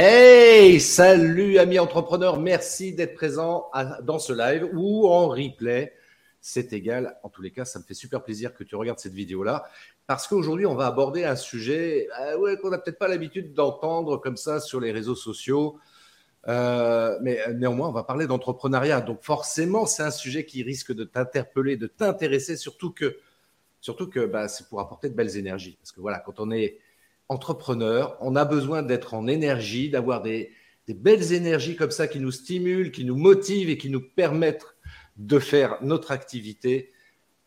Hey, salut amis entrepreneurs, merci d'être présent dans ce live ou en replay. C'est égal. En tous les cas, ça me fait super plaisir que tu regardes cette vidéo-là parce qu'aujourd'hui, on va aborder un sujet euh, qu'on n'a peut-être pas l'habitude d'entendre comme ça sur les réseaux sociaux. Euh, mais néanmoins, on va parler d'entrepreneuriat. Donc forcément, c'est un sujet qui risque de t'interpeller, de t'intéresser, surtout que, surtout que bah, c'est pour apporter de belles énergies. Parce que voilà, quand on est entrepreneur, on a besoin d'être en énergie, d'avoir des, belles énergies comme ça qui nous stimulent, qui nous motivent et qui nous permettent de faire notre activité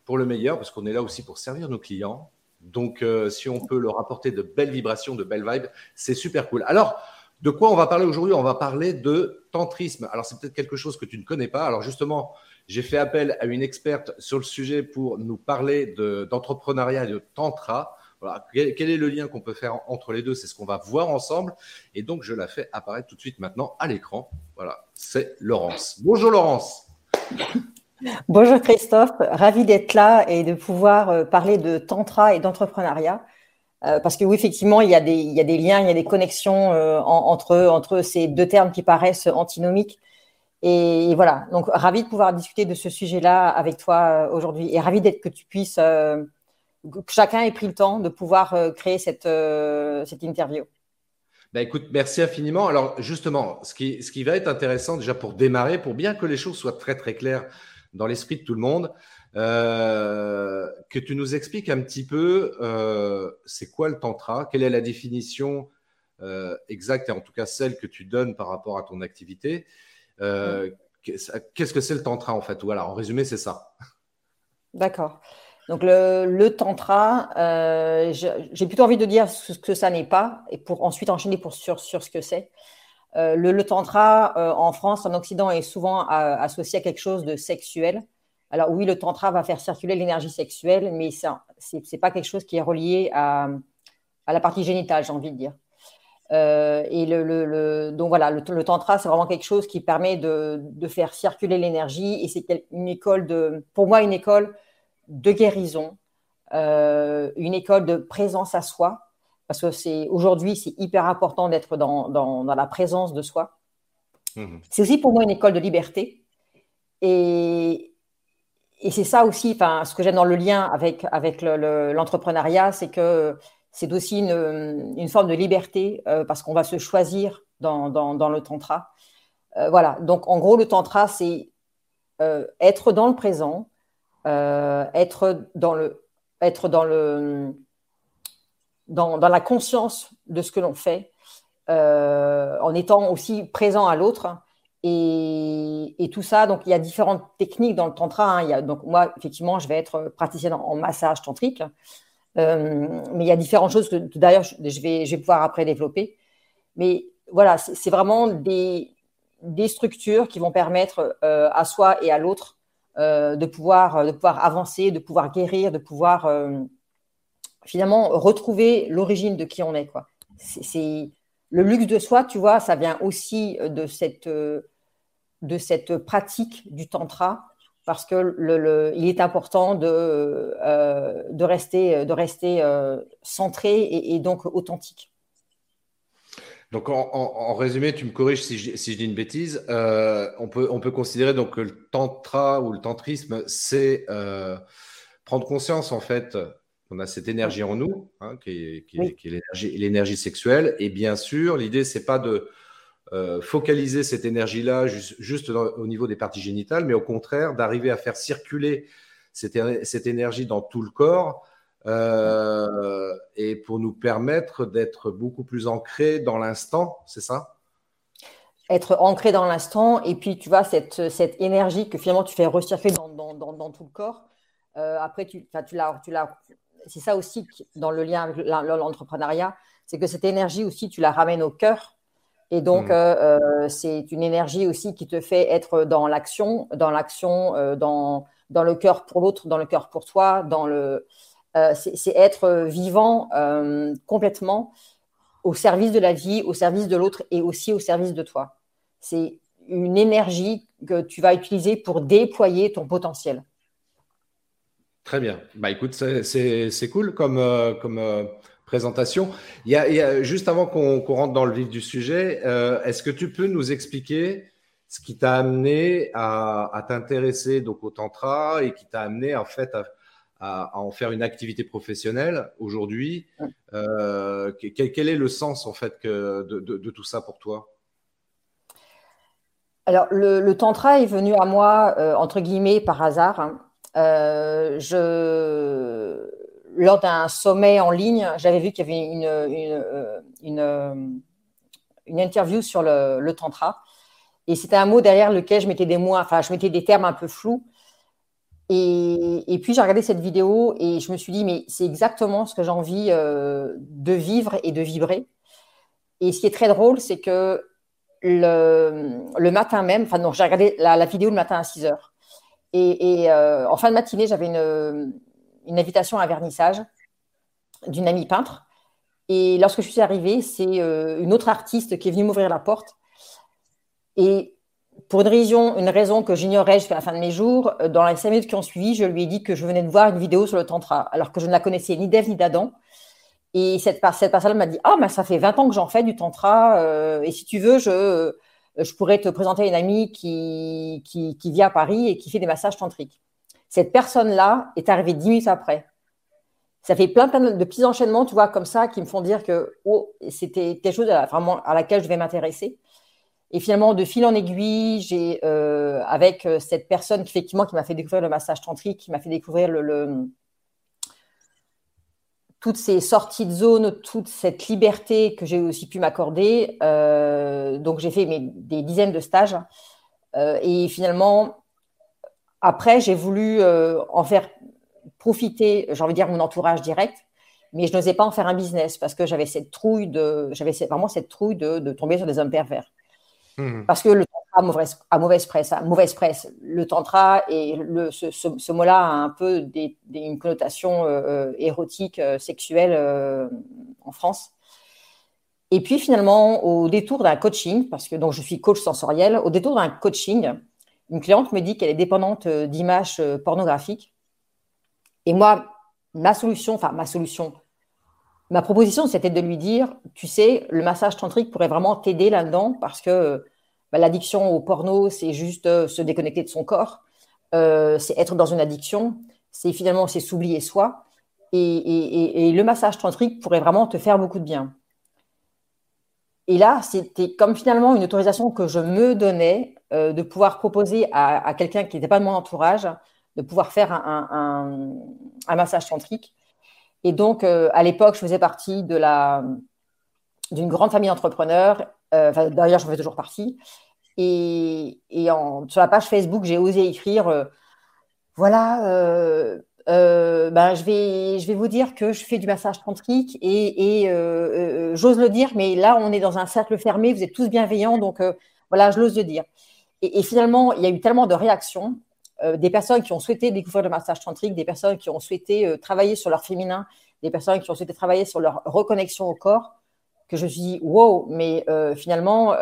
pour le meilleur, parce qu'on est là aussi pour servir nos clients. Donc, euh, si on peut leur apporter de belles vibrations, de belles vibes, c'est super cool. Alors, de quoi on va parler aujourd'hui? On va parler de tantrisme. Alors, c'est peut-être quelque chose que tu ne connais pas. Alors, justement, j'ai fait appel à une experte sur le sujet pour nous parler d'entrepreneuriat et de tantra quel, est le lien qu'on peut faire entre les deux? C'est ce qu'on va voir ensemble. Et donc, je la fais apparaître tout de suite maintenant à l'écran. Voilà, c'est Laurence. Bonjour Laurence. Bonjour Christophe, ravi d'être là et de pouvoir euh, parler de tantra et d'entrepreneuriat. Euh, parce que oui, effectivement, il y, a des, liens, il y a des connexions euh, entre, entre ces deux termes qui paraissent antinomiques. Et, voilà, donc ravi de pouvoir discuter de ce sujet-là avec toi aujourd'hui et ravi d'être que tu puisses que chacun ait pris le temps de pouvoir euh, créer cette, euh, cette interview. Ben écoute, merci infiniment. Alors justement, ce qui, ce qui va être intéressant déjà pour démarrer, pour bien que les choses soient très très claires dans l'esprit de tout le monde, euh, que tu nous expliques un petit peu c'est quoi le tantra, quelle est la définition exacte et en tout cas celle que tu donnes par rapport à ton activité? Qu'est-ce que c'est le tantra en fait? Voilà, en résumé, c'est ça. D'accord. Donc le, tantra, euh, j'ai plutôt envie de dire ce que ça n'est pas, et pour ensuite enchaîner sur, sur ce que c'est. Euh, le, tantra euh, en France, en Occident, est souvent associé à quelque chose de sexuel. Alors oui, le tantra va faire circuler l'énergie sexuelle, mais ce n'est pas quelque chose qui est relié à, la partie génitale, j'ai envie de dire. et le, donc voilà, le, tantra, c'est vraiment quelque chose qui permet de, de faire circuler l'énergie, et c'est une école de, pour moi, une école de guérison, euh, une école de présence à soi, parce que c'est aujourd'hui, c'est hyper important d'être dans, la présence de soi. Mhm. C'est aussi pour moi une école de liberté. Et, et c'est ça aussi, ce que j'aime dans le lien avec, avec l'entrepreneuriat, c'est que c'est aussi une, forme de liberté euh, parce qu'on va se choisir dans, le tantra. Euh, voilà, donc en gros, le tantra, c'est être dans le présent, euh, être dans le être dans le dans, dans la conscience de ce que l'on fait, euh, en étant aussi présent à l'autre. Et, et, tout ça, donc il y a différentes techniques dans le tantra. Hein. Il y a, donc moi, effectivement, je vais être praticienne en, massage tantrique, euh, mais il y a différentes choses que d'ailleurs je vais, je vais pouvoir après développer. Mais voilà, c'est vraiment des, des structures qui vont permettre à soi et à l'autre de, pouvoir, euh, de pouvoir avancer, de pouvoir guérir, de pouvoir euh, finalement retrouver l'origine de qui on est. Quoi. C'est, le luxe de soi, tu vois, ça vient aussi de cette, pratique du tantra parce que le, il est important de rester, de rester centré et, donc authentique. Donc, en, résumé, tu me corriges si je, dis une bêtise. Euh, on, peut, on peut considérer donc que le tantra ou le tantrisme, c'est euh, prendre conscience en fait qu'on a cette énergie en nous, hein, qui est, l'énergie sexuelle. Et bien sûr, l'idée, c'est pas de euh, focaliser cette énergie-là juste, au niveau des parties génitales, mais au contraire, d'arriver à faire circuler cette énergie dans tout le corps euh, et pour nous permettre d'être beaucoup plus ancrés dans l'instant, c'est ça? Être ancré dans l'instant, et puis tu vois, cette, cette énergie que finalement tu fais recirculer dans, dans, dans, tout le corps. Euh, après, tu, tu l'as, tu l'as, c'est ça aussi dans le lien avec l'entrepreneuriat, c'est que cette énergie aussi, tu la ramènes au cœur. Et donc, mmh. c'est une énergie aussi qui te fait être dans l'action, dans l'action, dans, dans le cœur pour l'autre, dans le cœur pour toi, dans le, c'est être vivant complètement au service de la vie, au service de l'autre et aussi au service de toi. C'est une énergie que tu vas utiliser pour déployer ton potentiel. Très bien. Bah écoute, c'est cool comme, euh, comme euh, présentation. Il y, a, juste avant qu'on rentre dans le vif du sujet, euh, est-ce que tu peux nous expliquer ce qui t'a amené à, t'intéresser donc au tantra et qui t'a amené en fait à, en faire une activité professionnelle aujourd'hui quel, est le sens en fait que, de tout ça pour toi? Alors, le, tantra est venu à moi, euh, entre guillemets, par hasard. Hein. Euh, je, lors d'un sommet en ligne, j'avais vu qu'il y avait une, euh, une, interview sur le, tantra. Et c'était un mot derrière lequel je mettais des mots, enfin, je mettais des termes un peu flous. Et, puis, j'ai regardé cette vidéo et je me suis dit, mais c'est exactement ce que j'ai envie de vivre et de vibrer. Et ce qui est très drôle, c'est que le, matin même, enfin non, j'ai regardé la, vidéo le matin à 6 heures. Et, euh, en fin de matinée, j'avais une, invitation à un vernissage d'une amie peintre. Et lorsque je suis arrivée, c'est euh, une autre artiste qui est venue m'ouvrir la porte. Et pour une raison, une raison que j'ignorais jusqu'à la fin de mes jours, euh, dans les cinq minutes qui ont suivi, je lui ai dit que je venais de voir une vidéo sur le tantra, alors que je ne la connaissais ni d'Ève ni d'Adam. Et cette, cette personne m'a dit Ah, mais ça fait 20 ans que j'en fais du tantra, euh, et si tu veux, je, euh, pourrais te présenter une amie qui, qui, vit à Paris et qui fait des massages tantriques. Cette personne-là est arrivée 10 minutes après. Ça fait plein, de petits enchaînements, tu vois, comme ça, qui me font dire que oh, c'était quelque chose vraiment à laquelle je vais m'intéresser. Et finalement, de fil en aiguille, j'ai, euh, avec cette personne effectivement qui m'a fait découvrir le massage tantrique, qui m'a fait découvrir toutes ces sorties de zone, toute cette liberté que j'ai aussi pu m'accorder. Euh, donc, j'ai fait des dizaines de stages. Euh, et finalement, après, j'ai voulu euh, en faire profiter, j'ai envie de dire, mon entourage direct. Mais je n'osais pas en faire un business parce que j'avais cette trouille de, j'avais vraiment cette trouille de, tomber sur des hommes pervers. Mmh. Parce que le à mauvaise, à mauvaise presse. Mauvaise presse. Le tantra et ce, mot-là a un peu une connotation euh, euh, érotique, euh, sexuelle en France. Et puis finalement, au détour d'un coaching, parce que donc je suis coach sensoriel, au détour d'un coaching, une cliente me dit qu'elle est dépendante d'images pornographiques. Et moi, ma solution, enfin ma solution, ma proposition, c'était de lui dire, tu sais, le massage tantrique pourrait vraiment t'aider là-dedans parce que bah, l'addiction au porno, c'est juste euh, se déconnecter de son corps, euh, c'est être dans une addiction, c'est finalement c'est s'oublier soi. Et, le massage tantrique pourrait vraiment te faire beaucoup de bien. Et là, c'était comme finalement une autorisation que je me donnais euh, de pouvoir proposer à, quelqu'un qui n'était pas de mon entourage de pouvoir faire un, massage tantrique. Et donc, à l'époque, je faisais partie de la d'une grande famille d'entrepreneurs. D'ailleurs, j'en fais toujours partie. Et, sur la page Facebook, j'ai osé écrire euh, voilà, euh, euh, ben, je, vais, je vais vous dire que je fais du massage tantrique et, j'ose le dire, mais là, on est dans un cercle fermé, vous êtes tous bienveillants, donc voilà, je l'ose le dire. Et, finalement, il y a eu tellement de réactions, des personnes qui ont souhaité découvrir le massage tantrique, des personnes qui ont souhaité travailler sur leur féminin, des personnes qui ont souhaité travailler sur leur reconnexion au corps, que je me suis dit, wow, mais finalement,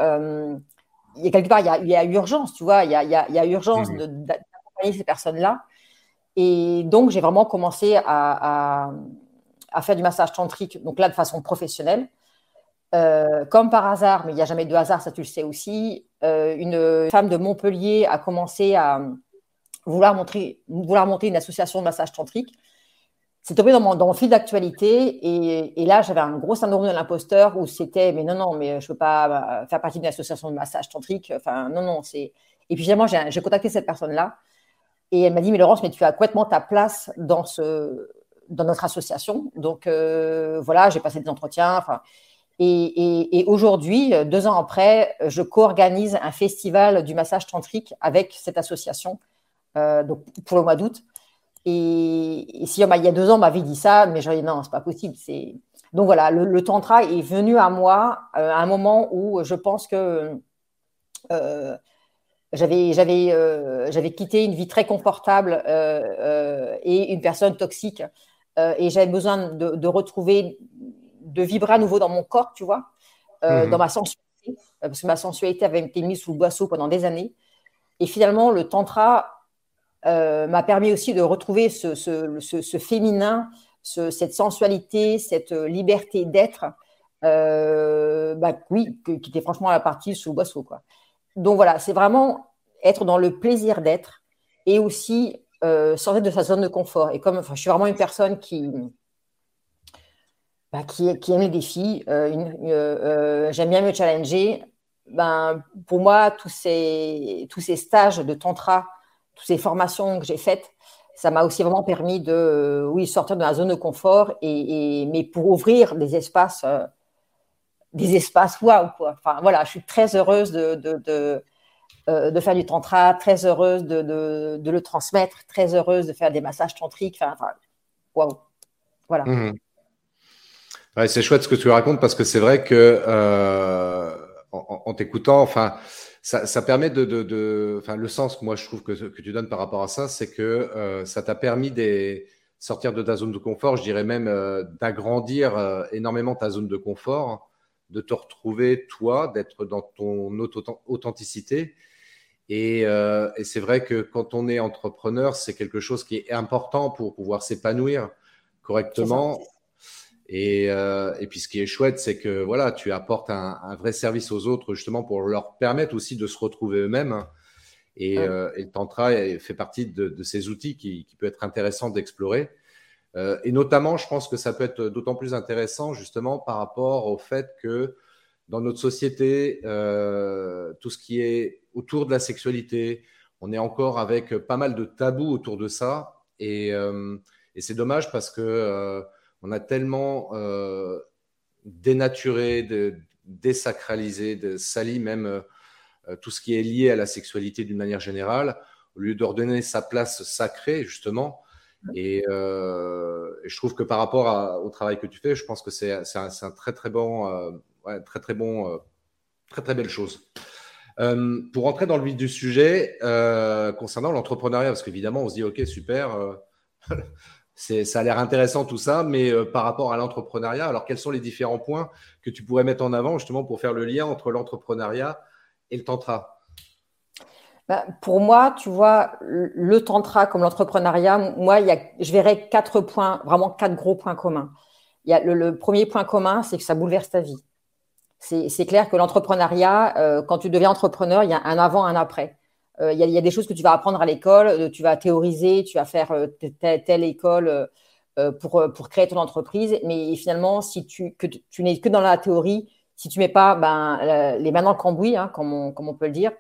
il y a quelque part, il y a, urgence, tu vois, il y a, urgence d'accompagner ces personnes-là. Et donc, j'ai vraiment commencé à, faire du massage tantrique, donc là, de façon professionnelle. Euh, comme par hasard, mais il n'y a jamais de hasard, ça tu le sais aussi, euh, une femme de Montpellier a commencé à vouloir, vouloir monter une association de massage tantrique. C'est tombé dans mon, fil d'actualité et, là j'avais un gros syndrome de l'imposteur où c'était mais non non mais je peux pas euh, faire partie d'une association de massage tantrique. Enfin non non c'est et puis finalement j'ai contacté cette personne là et elle m'a dit mais Laurence mais tu as complètement ta place dans ce dans notre association. Donc euh, voilà j'ai passé des entretiens enfin et, aujourd'hui deux ans après je co-organise un festival du massage tantrique avec cette association donc pour le mois d'août et, si il y a deux ans, m'avait dit ça, mais j'aurais dit non, c'est pas possible. C'est donc voilà, le, tantra est venu à moi à un moment où je pense que j'avais j'avais quitté une vie très confortable et une personne toxique et j'avais besoin de, retrouver de vibrer à nouveau dans mon corps, tu vois, mmh dans ma sensualité parce que ma sensualité avait été mise sous le boisseau pendant des années. Et finalement, le tantra euh, m'a permis aussi de retrouver ce, ce, féminin, cette sensualité, cette liberté d'être, euh, bah, oui, qui était franchement la partie sous le boisseau. Quoi. Donc voilà, c'est vraiment être dans le plaisir d'être et aussi euh, sortir de sa zone de confort. Et comme je suis vraiment une personne qui, bah, qui, aime les défis, j'aime bien me challenger, ben, pour moi, tous ces, tous ces stages de tantra, toutes ces formations que j'ai faites, ça m'a aussi vraiment permis de oui, sortir de la zone de confort, et, mais pour ouvrir des espaces, euh, des espaces waouh. Enfin, voilà, je suis très heureuse de, euh, faire du tantra, très heureuse de, le transmettre, très heureuse de faire des massages tantriques. Enfin, waouh. Voilà. Mmh. c'est chouette ce que tu racontes parce que c'est vrai que. Euh en, t'écoutant, enfin, ça, ça, permet de, de, le sens que moi je trouve que, que tu donnes par rapport à ça, c'est que euh, ça t'a permis de sortir de ta zone de confort, je dirais même euh, d'agrandir euh, énormément ta zone de confort, de te retrouver toi, d'être dans ton authenticité. Et, et c'est vrai que quand on est entrepreneur, c'est quelque chose qui est important pour pouvoir s'épanouir correctement euh, et, puis ce qui est chouette, c'est que voilà, tu apportes un, vrai service aux autres justement pour leur permettre aussi de se retrouver eux-mêmes. Et, euh, le tantra fait partie de, ces outils qui, peut être intéressant d'explorer. Euh, et notamment, je pense que ça peut être d'autant plus intéressant justement par rapport au fait que dans notre société, tout ce qui est autour de la sexualité, on est encore avec pas mal de tabous autour de ça. Et, et c'est dommage parce que on a tellement euh, dénaturé, de, désacralisé, de sali même euh, tout ce qui est lié à la sexualité d'une manière générale, au lieu d'ordonner sa place sacrée, justement. Et, euh, je trouve que par rapport au travail que tu fais, je pense que c'est un, très très bon, très très bon, très très belle chose. pour entrer dans le vif du sujet, concernant l'entrepreneuriat, parce qu'évidemment, on se dit, OK, super, ça a l'air intéressant tout ça, mais euh, par rapport à l'entrepreneuriat, alors quels sont les différents points que tu pourrais mettre en avant justement pour faire le lien entre l'entrepreneuriat et le tantra? Bah, Pour moi, tu vois, le tantra comme l'entrepreneuriat, moi, il y je verrais quatre points, vraiment quatre gros points communs. Il y a le, premier point commun, c'est que ça bouleverse ta vie. C'est clair que l'entrepreneuriat, euh, quand tu deviens entrepreneur, il y a un avant, un après. Euh, il y, a des choses que tu vas apprendre à l'école, euh, tu vas théoriser, tu vas faire euh, telle, école pour, créer ton entreprise. Mais finalement, si tu, n'es que dans la théorie, si tu mets pas ben, les mains dans le cambouis, hein, comme, on, peut le dire,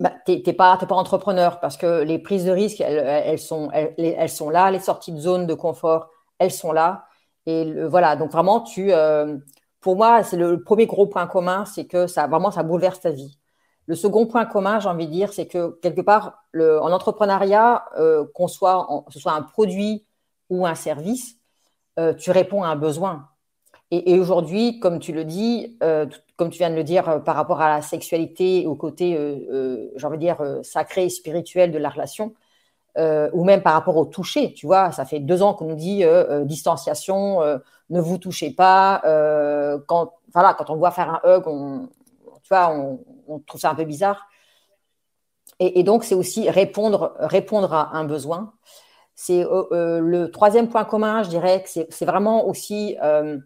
ben, tu n'es pas, entrepreneur parce que les prises de risque, elles, sont, là, les sorties de zone de confort, elles sont là. Et voilà, donc vraiment, tu, pour moi, c'est le, premier gros point commun, c'est que ça vraiment ça bouleverse ta vie. Le second point commun, j'ai envie de dire, c'est que quelque part, en entrepreneuriat, euh, qu'on soit, ce soit un produit ou un service, euh, tu réponds à un besoin. Et, aujourd'hui, comme tu le dis, euh, comme tu viens de le dire par rapport à la sexualité, au côté, j'ai envie de dire, sacré et spirituel de la relation, ou même par rapport au toucher, tu vois, ça fait deux ans qu'on nous dit distanciation, ne vous touchez pas. quand, voilà, quand on voit faire un hug, on, tu vois, on, trouve ça un peu bizarre. Et, donc, c'est aussi répondre, répondre à un besoin. C'est euh, euh, le troisième point commun, je dirais c'est vraiment aussi euh,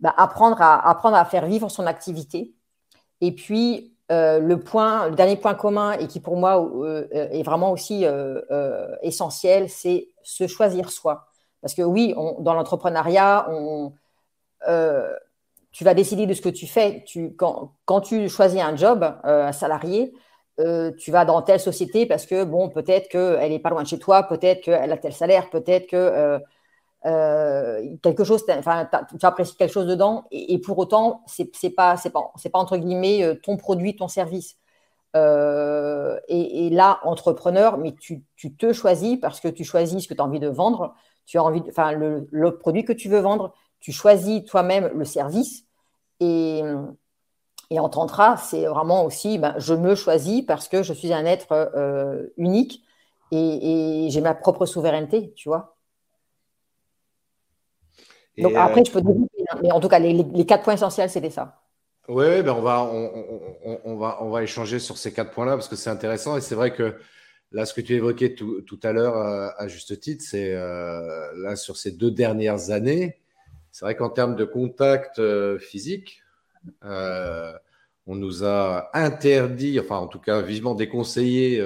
bah, apprendre, à, apprendre à faire vivre son activité. Et puis, le, point, le dernier point commun, et qui pour moi est vraiment aussi essentiel, c'est se choisir soi. Parce que oui, dans l'entrepreneuriat, on, tu vas décider de ce que tu fais. Tu, quand, quand tu choisis un job, euh, un salarié, euh, tu vas dans telle société parce que, bon, peut-être qu'elle n'est pas loin de chez toi, peut-être qu'elle a tel salaire, peut-être que euh, quelque chose, enfin, tu apprécies quelque chose dedans, et, pour autant, c'est n'est pas, pas, entre guillemets, ton produit, ton service. Et, et, là, entrepreneur, mais tu, tu, te choisis parce que tu choisis ce que tu as envie de vendre, tu as envie, enfin, le, le, produit que tu veux vendre, tu choisis toi-même le service. Et, et en tantra, c'est vraiment aussi, ben, je me choisis parce que je suis un être euh, unique et, j'ai ma propre souveraineté, tu vois. Donc après, je peux développer, hein, mais en tout cas, les, quatre points essentiels, c'était ça. Oui, ben on, va, on, va, on va échanger sur ces quatre points-là parce que c'est intéressant et c'est vrai que là, ce que tu évoquais tout, tout à l'heure euh, à, juste titre, c'est euh, là sur ces deux dernières années, c'est vrai qu'en termes de contact physique, on nous a interdit, enfin en tout cas vivement déconseillé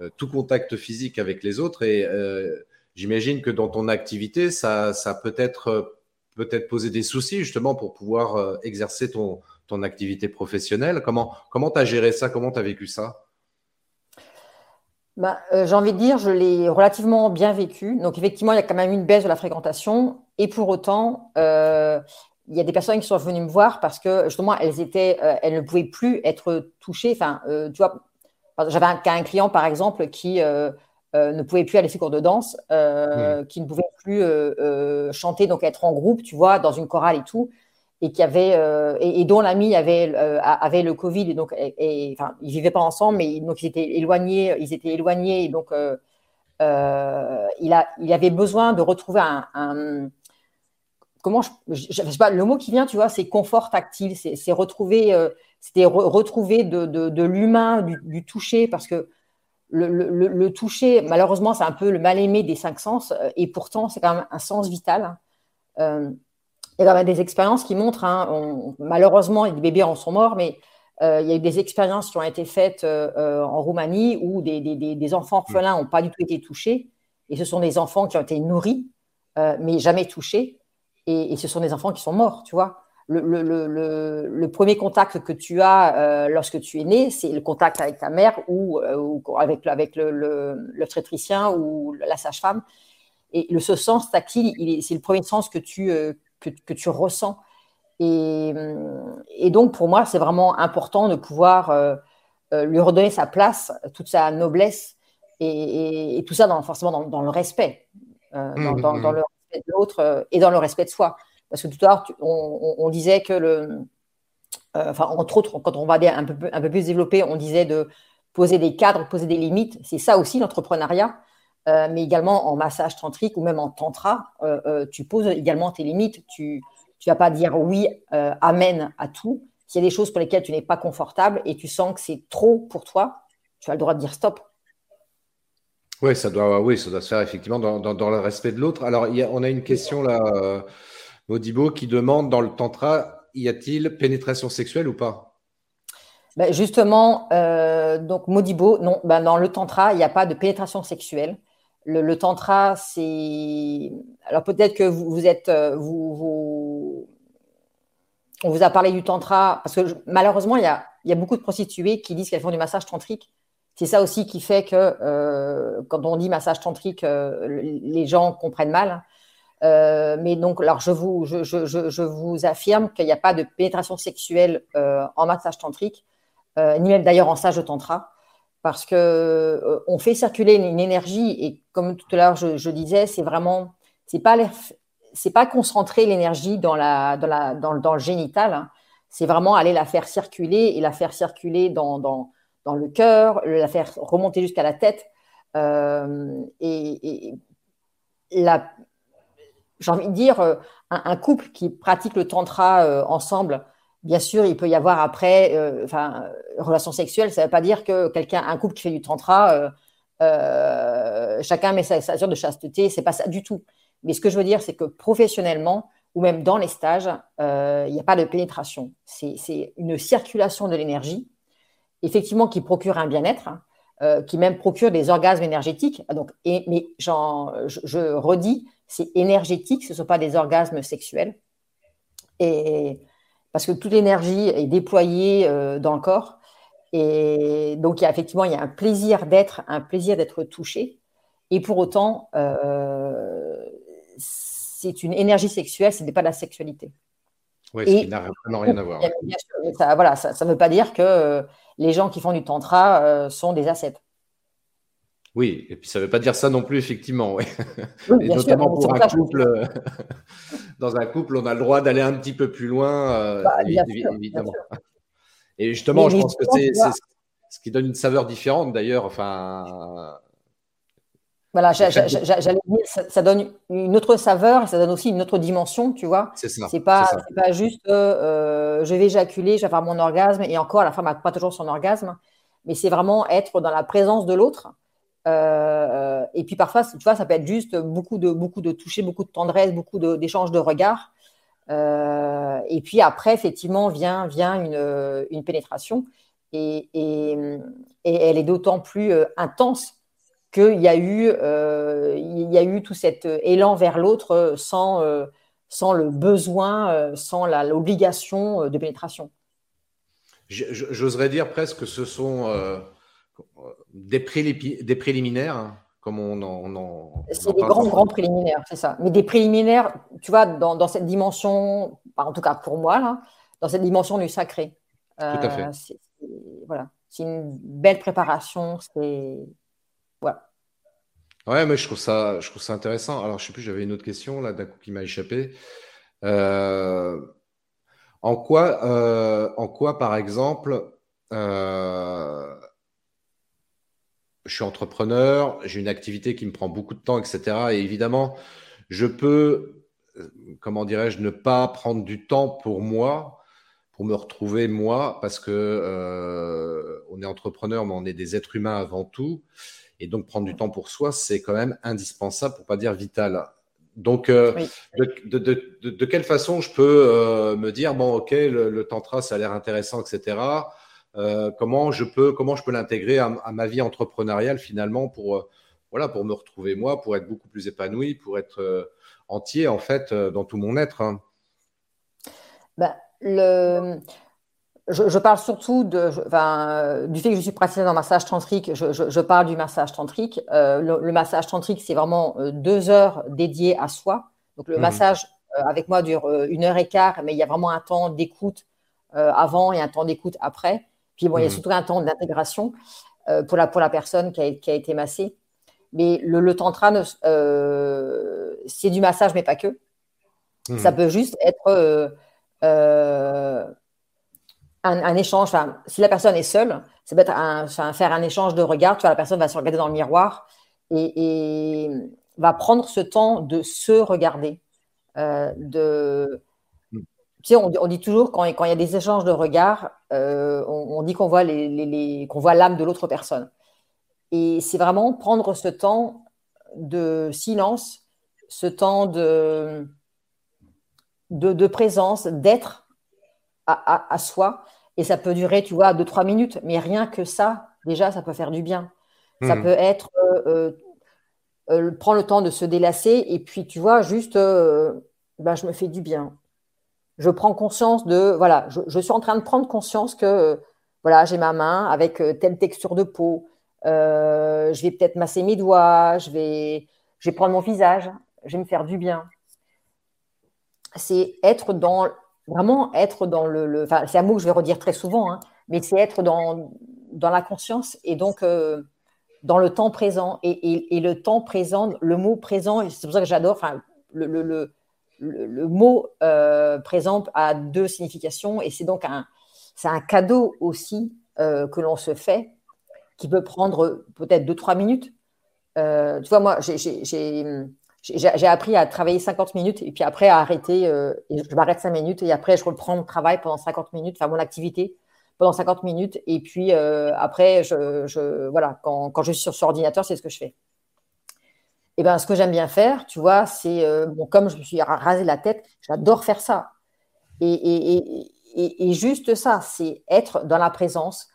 euh, tout contact physique avec les autres. Et euh, j'imagine que dans ton activité, ça, ça peut être euh, peut-être poser des soucis justement pour pouvoir exercer ton, ton activité professionnelle. Comment tu as géré ça? Comment tu as vécu ça? Bah, J'ai envie de dire, je l'ai relativement bien vécu. Donc effectivement, il y a quand même une baisse de la fréquentation. Et pour autant, il y a des personnes qui sont venues me voir parce que justement, elles, étaient, elles ne pouvaient plus être touchées. Enfin, tu vois, j'avais un, client, par exemple, qui euh, euh, ne pouvait plus aller ses cours de danse, euh, qui ne pouvait plus chanter, donc être en groupe, tu vois, dans une chorale et tout, et qui avait et, dont l'ami avait avait le Covid. Et donc et, enfin ils vivaient pas ensemble, mais donc ils étaient éloignés, ils étaient éloignés. Et donc il a il avait besoin de retrouver un, comment je, je, sais pas le mot qui vient, tu vois, c'est confort tactile, c'est retrouver c'était retrouver de, l'humain, du, toucher, parce que le, toucher, malheureusement, c'est un peu le mal-aimé des cinq sens, euh, et pourtant, c'est quand même un sens vital. Euh, il y a des expériences qui montrent, hein, malheureusement, des bébés en sont morts, mais euh, il y a eu des expériences qui ont été faites en Roumanie où des, enfants orphelins n'ont pas du tout été touchés, et ce sont des enfants qui ont été nourris, mais jamais touchés, et, et, ce sont des enfants qui sont morts, tu vois le, premier contact que tu as euh, lorsque tu es né, c'est le contact avec ta mère ou, euh, avec, avec l'obstétricien ou la sage-femme. Et le, ce sens tactile, c'est le premier sens que tu, euh, que, tu ressens. Et, donc, pour moi, c'est vraiment important de pouvoir lui redonner sa place, toute sa noblesse, et, tout ça dans, forcément dans, le respect, mmh, dans, mmh. le de l'autre et dans le respect de soi. Parce que tout à l'heure, on, disait que le. Euh, enfin, entre autres, quand on va un un peu plus développer, on disait de poser des cadres, poser des limites. C'est ça aussi l'entrepreneuriat. Euh, mais également en massage tantrique ou même en tantra, euh, tu poses également tes limites. Tu ne vas pas dire oui, amen à tout. S'il y a des choses pour lesquelles tu n'es pas confortable et tu sens que c'est trop pour toi, tu as le droit de dire stop. Oui, ça doit, oui, ça doit se faire effectivement dans, dans, le respect de l'autre. Alors, on a une question là Modibo qui demande dans le tantra, y a-t-il pénétration sexuelle ou pas? Ben Justement, euh, donc Modibo, non, ben dans le tantra, il n'y a pas de pénétration sexuelle. Le, tantra, c'est. Alors peut-être que vous, êtes. Euh, vous, On vous a parlé du tantra, parce que malheureusement, il y a, y a, beaucoup de prostituées qui disent qu'elles font du massage tantrique. C'est ça aussi qui fait que euh, quand on dit massage tantrique, les gens comprennent mal. Euh, mais donc, alors je vous, je, vous affirme qu'il n'y a pas de pénétration sexuelle euh, en massage tantrique, euh, ni même d'ailleurs en stage de tantra, parce que on fait circuler une, énergie et comme tout à l'heure je, disais, c'est vraiment, c'est pas concentrer l'énergie dans le génital, hein. c'est vraiment aller la faire circuler et la faire circuler dans, dans, dans le cœur, la faire remonter jusqu'à la tête. et, et la, j'ai envie de dire, euh, un, couple qui pratique le tantra euh, ensemble, bien sûr, il peut y avoir après, euh, enfin, relation sexuelle, ça ne veut pas dire que quelqu'un, un couple qui fait du tantra, chacun met sa ceinture de chasteté, c'est pas ça du tout. Mais ce que je veux dire, c'est que professionnellement, ou même dans les stages, il n'y a pas de pénétration. C'est une circulation de l'énergie, effectivement, qui procure un bien-être, hein, qui même procure des orgasmes énergétiques. Donc, mais je, redis, c'est énergétique, ce ne sont pas des orgasmes sexuels. Et parce que toute l'énergie est déployée euh, dans le corps. Et donc, effectivement, il y a un plaisir d'être, un plaisir d'être touché. Et pour autant, euh, c'est une énergie sexuelle, ce n'est pas la sexualité. Oui, ce qui n'a vraiment rien à voir. ça, voilà, ça ne veut pas dire que euh, les gens qui font du tantra sont des ascètes. Oui, et puis ça ne veut pas dire ça non plus, effectivement. Oui. et notamment pour un couple, dans un couple, on a le droit d'aller un petit peu plus loin, euh, bah, évidemment. Et justement, je pense que c'est ce qui donne une saveur différente d'ailleurs. Enfin, voilà, j'allais dire, ça, donne une autre saveur et ça donne aussi une autre dimension, tu vois. C'est ça. C'est pas, pas juste euh, je vais éjaculer, je vais avoir mon orgasme et encore la femme n'a pas toujours son orgasme, mais c'est vraiment être dans la présence de l'autre. Euh, et puis parfois, tu vois, ça peut être juste beaucoup de, beaucoup de toucher, beaucoup de tendresse, beaucoup d'échanges de, regards. Euh, et puis après, effectivement, vient, vient une, une pénétration et, et, et elle est d'autant plus intense qu'il y a eu, euh, il y a eu tout cet élan vers l'autre sans, euh, sans le besoin, euh, sans l'obligation de pénétration. J'oserais dire presque que ce sont des, des, préliminaires, hein, comme on en. c'est des grands, grands préliminaires, c'est ça. Mais des préliminaires, tu vois, dans, dans, cette dimension, en tout cas pour moi, là, dans cette dimension du sacré. Tout à fait. voilà. C'est une belle préparation. C'est Ouais, mais je trouve ça, je trouve ça intéressant. Alors, je sais plus, j'avais une autre question là, d'un coup qui m'a échappé. Euh, en quoi, euh, en quoi, par exemple, euh, je suis entrepreneur, j'ai une activité qui me prend beaucoup de temps, etc. Et évidemment, je peux, comment dirais-je, ne pas prendre du temps pour moi, pour me retrouver moi, parce que on est entrepreneur, mais on est des êtres humains avant tout. Et donc, prendre du temps pour soi, c'est quand même indispensable, pour pas dire vital. Donc, euh, de, quelle façon je peux euh, me dire, bon, ok, le, tantra, ça a l'air intéressant, etc. Euh, comment je peux, comment je peux l'intégrer à, ma vie entrepreneuriale finalement pour, voilà, pour me retrouver moi, pour être beaucoup plus épanoui, pour être entier en fait dans tout mon être. Hein? Ben, le, je, parle surtout de, du fait que je suis praticienne en massage tantrique. Je, parle du massage tantrique. Euh, le, massage tantrique, c'est vraiment euh, deux heures dédiées à soi. Donc le mhm. massage euh, avec moi dure une heure et quart, mais il y a vraiment un temps d'écoute avant et un temps d'écoute après. Puis bon, il y a mhm. surtout un temps d'intégration pour, la, pour la personne qui a, qui a été massée. Mais le, le tantra, c'est du massage, mais pas que. Mhm. Ça peut juste être un, échange, si la personne est seule, ça peut être un, faire un échange de regards. Tu vois, la personne va se regarder dans le miroir et, va prendre ce temps de se regarder. Euh, de, tu sais, on, dit toujours quand, il y a des échanges de regards, euh, on, dit qu'on voit les, qu'on voit l'âme de l'autre personne. Et c'est vraiment prendre ce temps de silence, ce temps de, de présence, d'être à, soi. Et ça peut durer, tu vois, 2-3 minutes. Mais rien que ça, déjà, ça peut faire du bien. Ça hmm. peut être euh, euh, euh, prendre le temps de se délasser et puis, tu vois, juste, ben, je me fais du bien. Je prends conscience de, voilà, je, suis en train de prendre conscience que, voilà, j'ai ma main avec telle texture de peau. je vais peut-être masser mes doigts, je vais, je vais prendre mon visage, je vais me faire du bien. C'est être dans vraiment être dans le. c'est un mot que je vais redire très souvent, hein, mais c'est être dans, dans la conscience et donc euh, dans le temps présent. Et, et, le temps présent, le mot présent, c'est pour ça que j'adore, enfin, le, le, le, le, mot euh, présent a deux significations et c'est donc un, un cadeau aussi euh, que l'on se fait qui peut prendre peut-être deux, trois minutes. tu vois, moi, j'ai j'ai appris à travailler 50 minutes et puis après à arrêter. Euh, je m'arrête 5 minutes et après je reprends mon travail pendant 50 minutes, enfin mon activité pendant 50 minutes. Et puis euh, après, je, je, voilà, quand, quand, je suis sur, ce ordinateur, c'est ce que je fais. Et ben, ce que j'aime bien faire, tu vois, c'est euh, bon, comme je me suis rasé la tête, j'adore faire ça. Et, et, et, et, juste ça, c'est être dans la présence,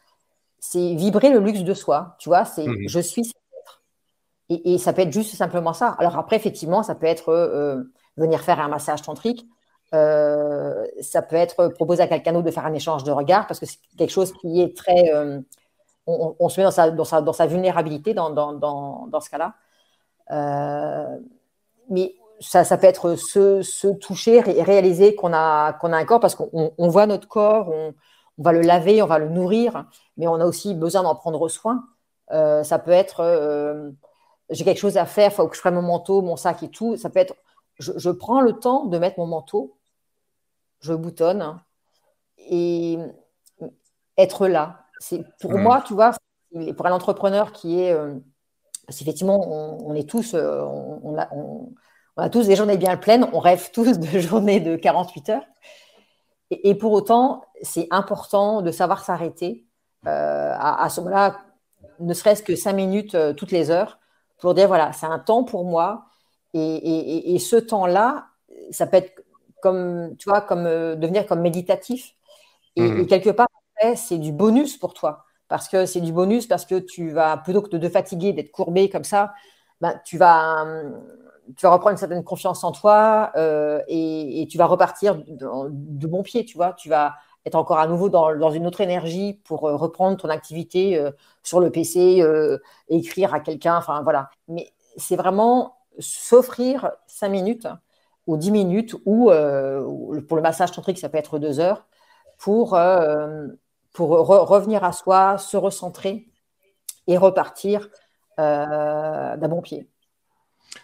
c'est vibrer le luxe de soi, tu vois, c'est mmh je suis et, ça peut être juste simplement ça. Alors après, effectivement, ça peut être euh, venir faire un massage tantrique. Euh, ça peut être proposer à quelqu'un d'autre de faire un échange de regards parce que c'est quelque chose qui est très. Euh, on, se met dans sa, dans sa, dans sa vulnérabilité dans, dans, dans, ce cas-là. mais ça, ça, peut être se, toucher et réaliser qu'on a, qu'on a un corps parce qu'on on voit notre corps, on, va le laver, on va le nourrir, mais on a aussi besoin d'en prendre soin. ça peut être j'ai quelque chose à faire, il faut que je prenne mon manteau, mon sac et tout. Ça peut être je, prends le temps de mettre mon manteau, je boutonne et être là. C'est pour mmh. moi, tu vois, pour un entrepreneur qui est, parce qu'effectivement, on, est tous, on, a, on, a, tous des journées bien pleines, on rêve tous de journées de 48 heures. Et, pour autant, c'est important de savoir s'arrêter euh, à, ce moment-là, ne serait-ce que cinq minutes euh, toutes les heures, pour dire voilà, c'est un temps pour moi. Et, ce temps-là, ça peut être comme, tu vois, comme euh, devenir comme méditatif. Et, mmh. quelque part, c'est du bonus pour toi. Parce que c'est du bonus, parce que tu vas, plutôt que de te fatiguer, d'être courbé comme ça, ben, tu vas, hum, tu vas reprendre une certaine confiance en toi euh, et, tu vas repartir de, bon pied, tu vois. Tu vas être encore à nouveau dans, une autre énergie pour euh, reprendre ton activité euh, sur le PC, écrire à quelqu'un, enfin voilà. Mais c'est vraiment s'offrir cinq minutes ou dix minutes ou pour le massage tantrique, ça peut être deux heures pour, pour revenir à soi, se recentrer et repartir d'un bon pied.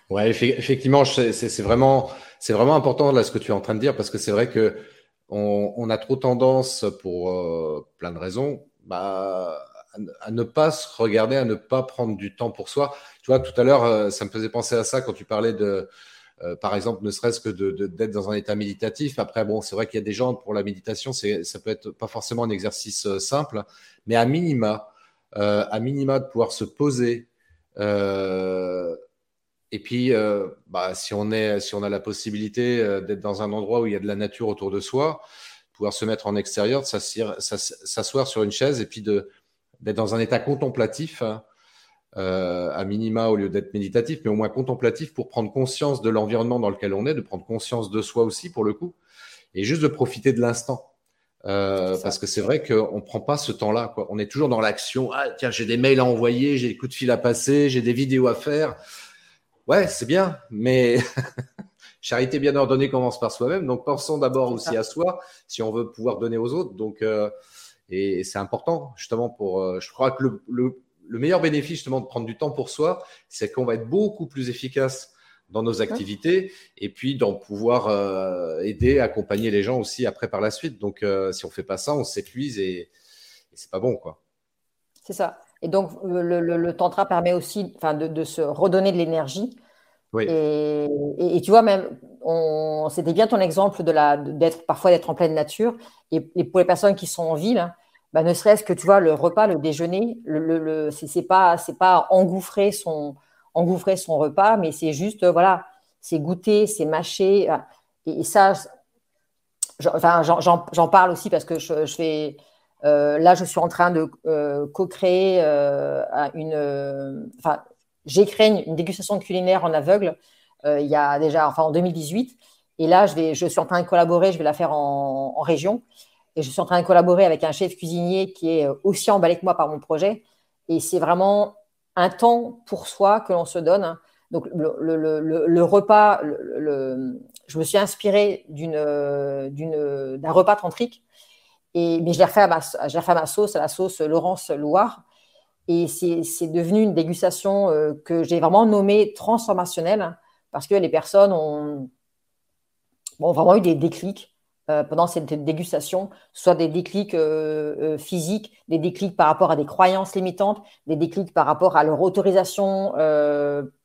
Ouais, effectivement, c'est vraiment, vraiment important là ce que tu es en train de dire parce que c'est vrai que on, a trop tendance, pour euh, plein de raisons, bah, à, ne pas se regarder, à ne pas prendre du temps pour soi. Tu vois, tout à l'heure, euh, ça me faisait penser à ça quand tu parlais de, euh, par exemple, ne serait-ce que d'être dans un état méditatif. Après, bon, c'est vrai qu'il y a des gens pour la méditation, ça peut être pas forcément un exercice simple, mais à minima, à minima de pouvoir se poser. Et puis, euh, bah, si, on est, si on a la possibilité euh, d'être dans un endroit où il y a de la nature autour de soi, pouvoir se mettre en extérieur, s'asseoir sur une chaise et puis d'être dans un état contemplatif, hein, euh, à minima au lieu d'être méditatif, mais au moins contemplatif pour prendre conscience de l'environnement dans lequel on est, de prendre conscience de soi aussi pour le coup, et juste de profiter de l'instant. parce que c'est vrai qu'on ne prend pas ce temps-là. On est toujours dans l'action. Ah, tiens, j'ai des mails à envoyer, j'ai des coups de fil à passer, j'ai des vidéos à faire. Ouais, c'est bien, mais charité bien ordonnée commence par soi-même. Donc pensons d'abord aussi à soi si on veut pouvoir donner aux autres. Donc euh, et, c'est important justement pour. Euh, je crois que le, le, meilleur bénéfice justement de prendre du temps pour soi, c'est qu'on va être beaucoup plus efficace dans nos activités et puis d'en pouvoir euh, aider, accompagner les gens aussi après par la suite. Donc si on fait pas ça, on s'épuise et, et c'est pas bon quoi. C'est ça. Et donc, le, tantra permet aussi de, se redonner de l'énergie. Et, tu vois, même, c'était bien ton exemple de d'être parfois d'être en pleine nature. Et, pour les personnes qui sont en ville, hein, bah, ne serait-ce que tu vois le repas, le déjeuner, le, le c'est pas c'est pas engouffrer son engouffrer son repas, mais c'est juste voilà, c'est goûter, c'est mâcher. Et, ça, j'en parle aussi parce que je fais euh, là, je suis en train de euh, co-créer euh, une. Enfin, j'ai une, dégustation culinaire en aveugle il y a déjà, enfin en 2018. Et là, je, vais, je suis en train de collaborer, je vais la faire en, région. Et je suis en train de collaborer avec un chef cuisinier qui est aussi emballé que moi par mon projet. Et c'est vraiment un temps pour soi que l'on se donne. Donc, le, le, le, repas, je me suis inspirée d'un repas tantrique mais je l'ai refait, ma, sauce, à la sauce Laurence Loire. Et c'est devenu une dégustation euh, que j'ai vraiment nommée transformationnelle parce que les personnes ont, vraiment eu des déclics euh, pendant cette dégustation, soit des déclics euh, physiques, des déclics par rapport à des croyances limitantes, des déclics par rapport à leur autorisation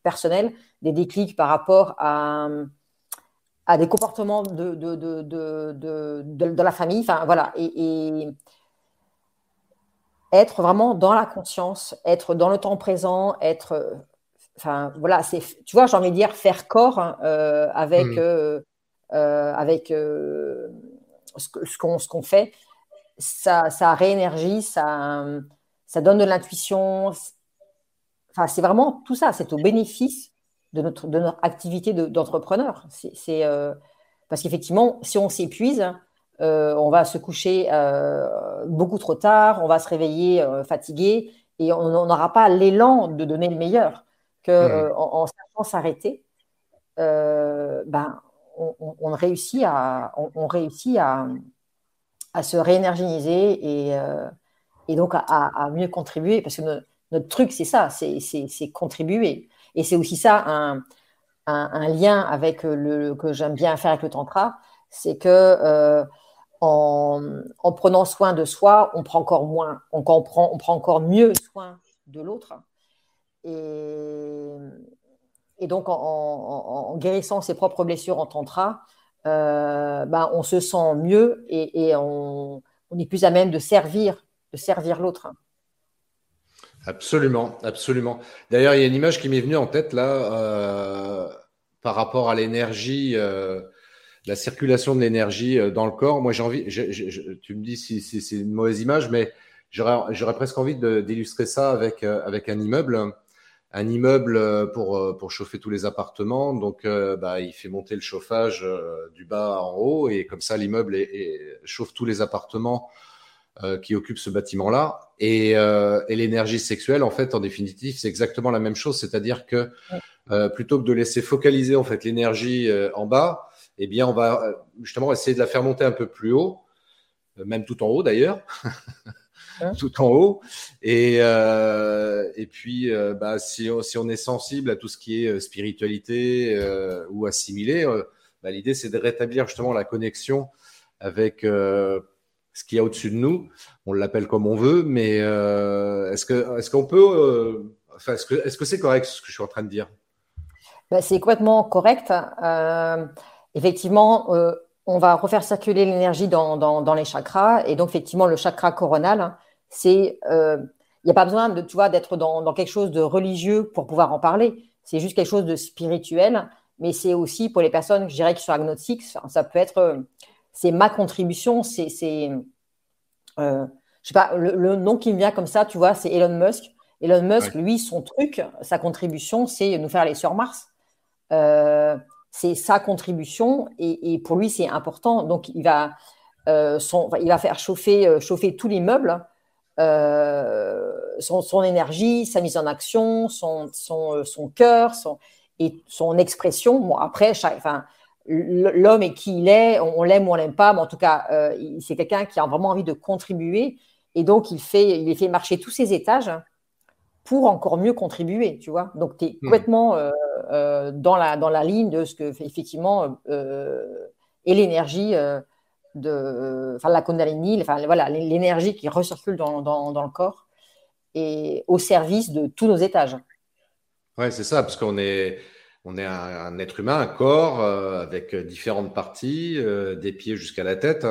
personnelle, des déclics par rapport à à des comportements de, de, de, de, la famille. Enfin, voilà. Et, être vraiment dans la conscience, être dans le temps présent, être. Enfin, voilà, c'est, tu vois, j'ai envie de dire faire corps hein, euh, avec, mmh. euh, euh, avec ce, qu'on, ce qu'on fait. Ça, ça réénergie, ça, ça donne de l'intuition. Enfin, c'est vraiment tout ça, c'est au bénéfice de notre, de notre activité d'entrepreneur. c'est euh, parce qu'effectivement, si on s'épuise, euh, on va se coucher euh, beaucoup trop tard, on va se réveiller fatigué et on n'aura pas l'élan de donner le meilleur. Que mmh. en, sachant s'arrêter, ben, on, réussit à, on, réussit à, à se réénergiser et, et donc à, à, mieux contribuer parce que notre truc, c'est ça, c'est contribuer. Et c'est aussi ça un, lien avec le que j'aime bien faire avec le tantra, c'est que euh, en, en, prenant soin de soi, on prend encore moins, on, encore mieux soin de l'autre. Et, donc, en, guérissant ses propres blessures en tantra, euh, ben, on se sent mieux et, et on, on, est plus à même de servir, de servir l'autre. Absolument, absolument. D'ailleurs, il y a une image qui m'est venue en tête là euh, par rapport à l'énergie, euh, la circulation de l'énergie euh, dans le corps. Moi, j'ai envie. tu me dis si, c'est une mauvaise image, mais j'aurais presque envie d'illustrer ça avec un immeuble. Un immeuble pour, chauffer tous les appartements. Donc, bah, il fait monter le chauffage du bas en haut et comme ça, l'immeuble chauffe tous les appartements qui occupe ce bâtiment-là. Et, euh, et l'énergie sexuelle, en fait, en définitive, c'est exactement la même chose. C'est-à-dire que euh, plutôt que de laisser focaliser en fait l'énergie en bas, eh bien, on va justement essayer de la faire monter un peu plus haut, même tout en haut d'ailleurs. tout en haut. Et, euh, et puis, euh, bah, si, on, si on est sensible à tout ce qui est spiritualité euh, ou assimilé, bah, l'idée c'est de rétablir justement la connexion avec ce qu'il y a au-dessus de nous. On l'appelle comme on veut, mais euh, est-ce que est-ce qu'on peut, euh, est-ce que est-ce que c'est correct ce que je suis en train de dire? Ben, C'est complètement correct. Euh, effectivement, on va refaire circuler l'énergie dans, dans, les chakras, et donc effectivement, le chakra coronal, c'est il n'y a pas besoin de, tu vois, d'être dans, dans, quelque chose de religieux pour pouvoir en parler. C'est juste quelque chose de spirituel, mais c'est aussi pour les personnes, je dirais, qui sont agnostiques, ça peut être c'est ma contribution, c'est, euh, je sais pas, le, nom qui me vient comme ça, tu vois, c'est Elon Musk. Elon Musk, lui, son truc, sa contribution, c'est nous faire aller sur Mars. Euh, c'est sa contribution et, pour lui, c'est important. Donc, il va, euh, son, il va faire chauffer, chauffer tout l'immeuble, son, son, énergie, sa mise en action, son, son, son cœur son, et son expression. Bon, après, chaque, enfin, l'homme est qui il est, on, l'aime ou on l'aime pas, mais en tout cas, euh, c'est quelqu'un qui a vraiment envie de contribuer. Et donc, il fait, il fait marcher tous ses étages pour encore mieux contribuer, tu vois. Donc, tu es hmm. complètement euh, euh, dans, la, dans la ligne de ce que, effectivement, est l'énergie de enfin, la Kundalini, enfin, voilà, l'énergie qui recircule dans, dans, le corps et au service de tous nos étages. Ouais, c'est ça, parce qu'on est on est un, être humain, un corps euh, avec différentes parties, euh, des pieds jusqu'à la tête.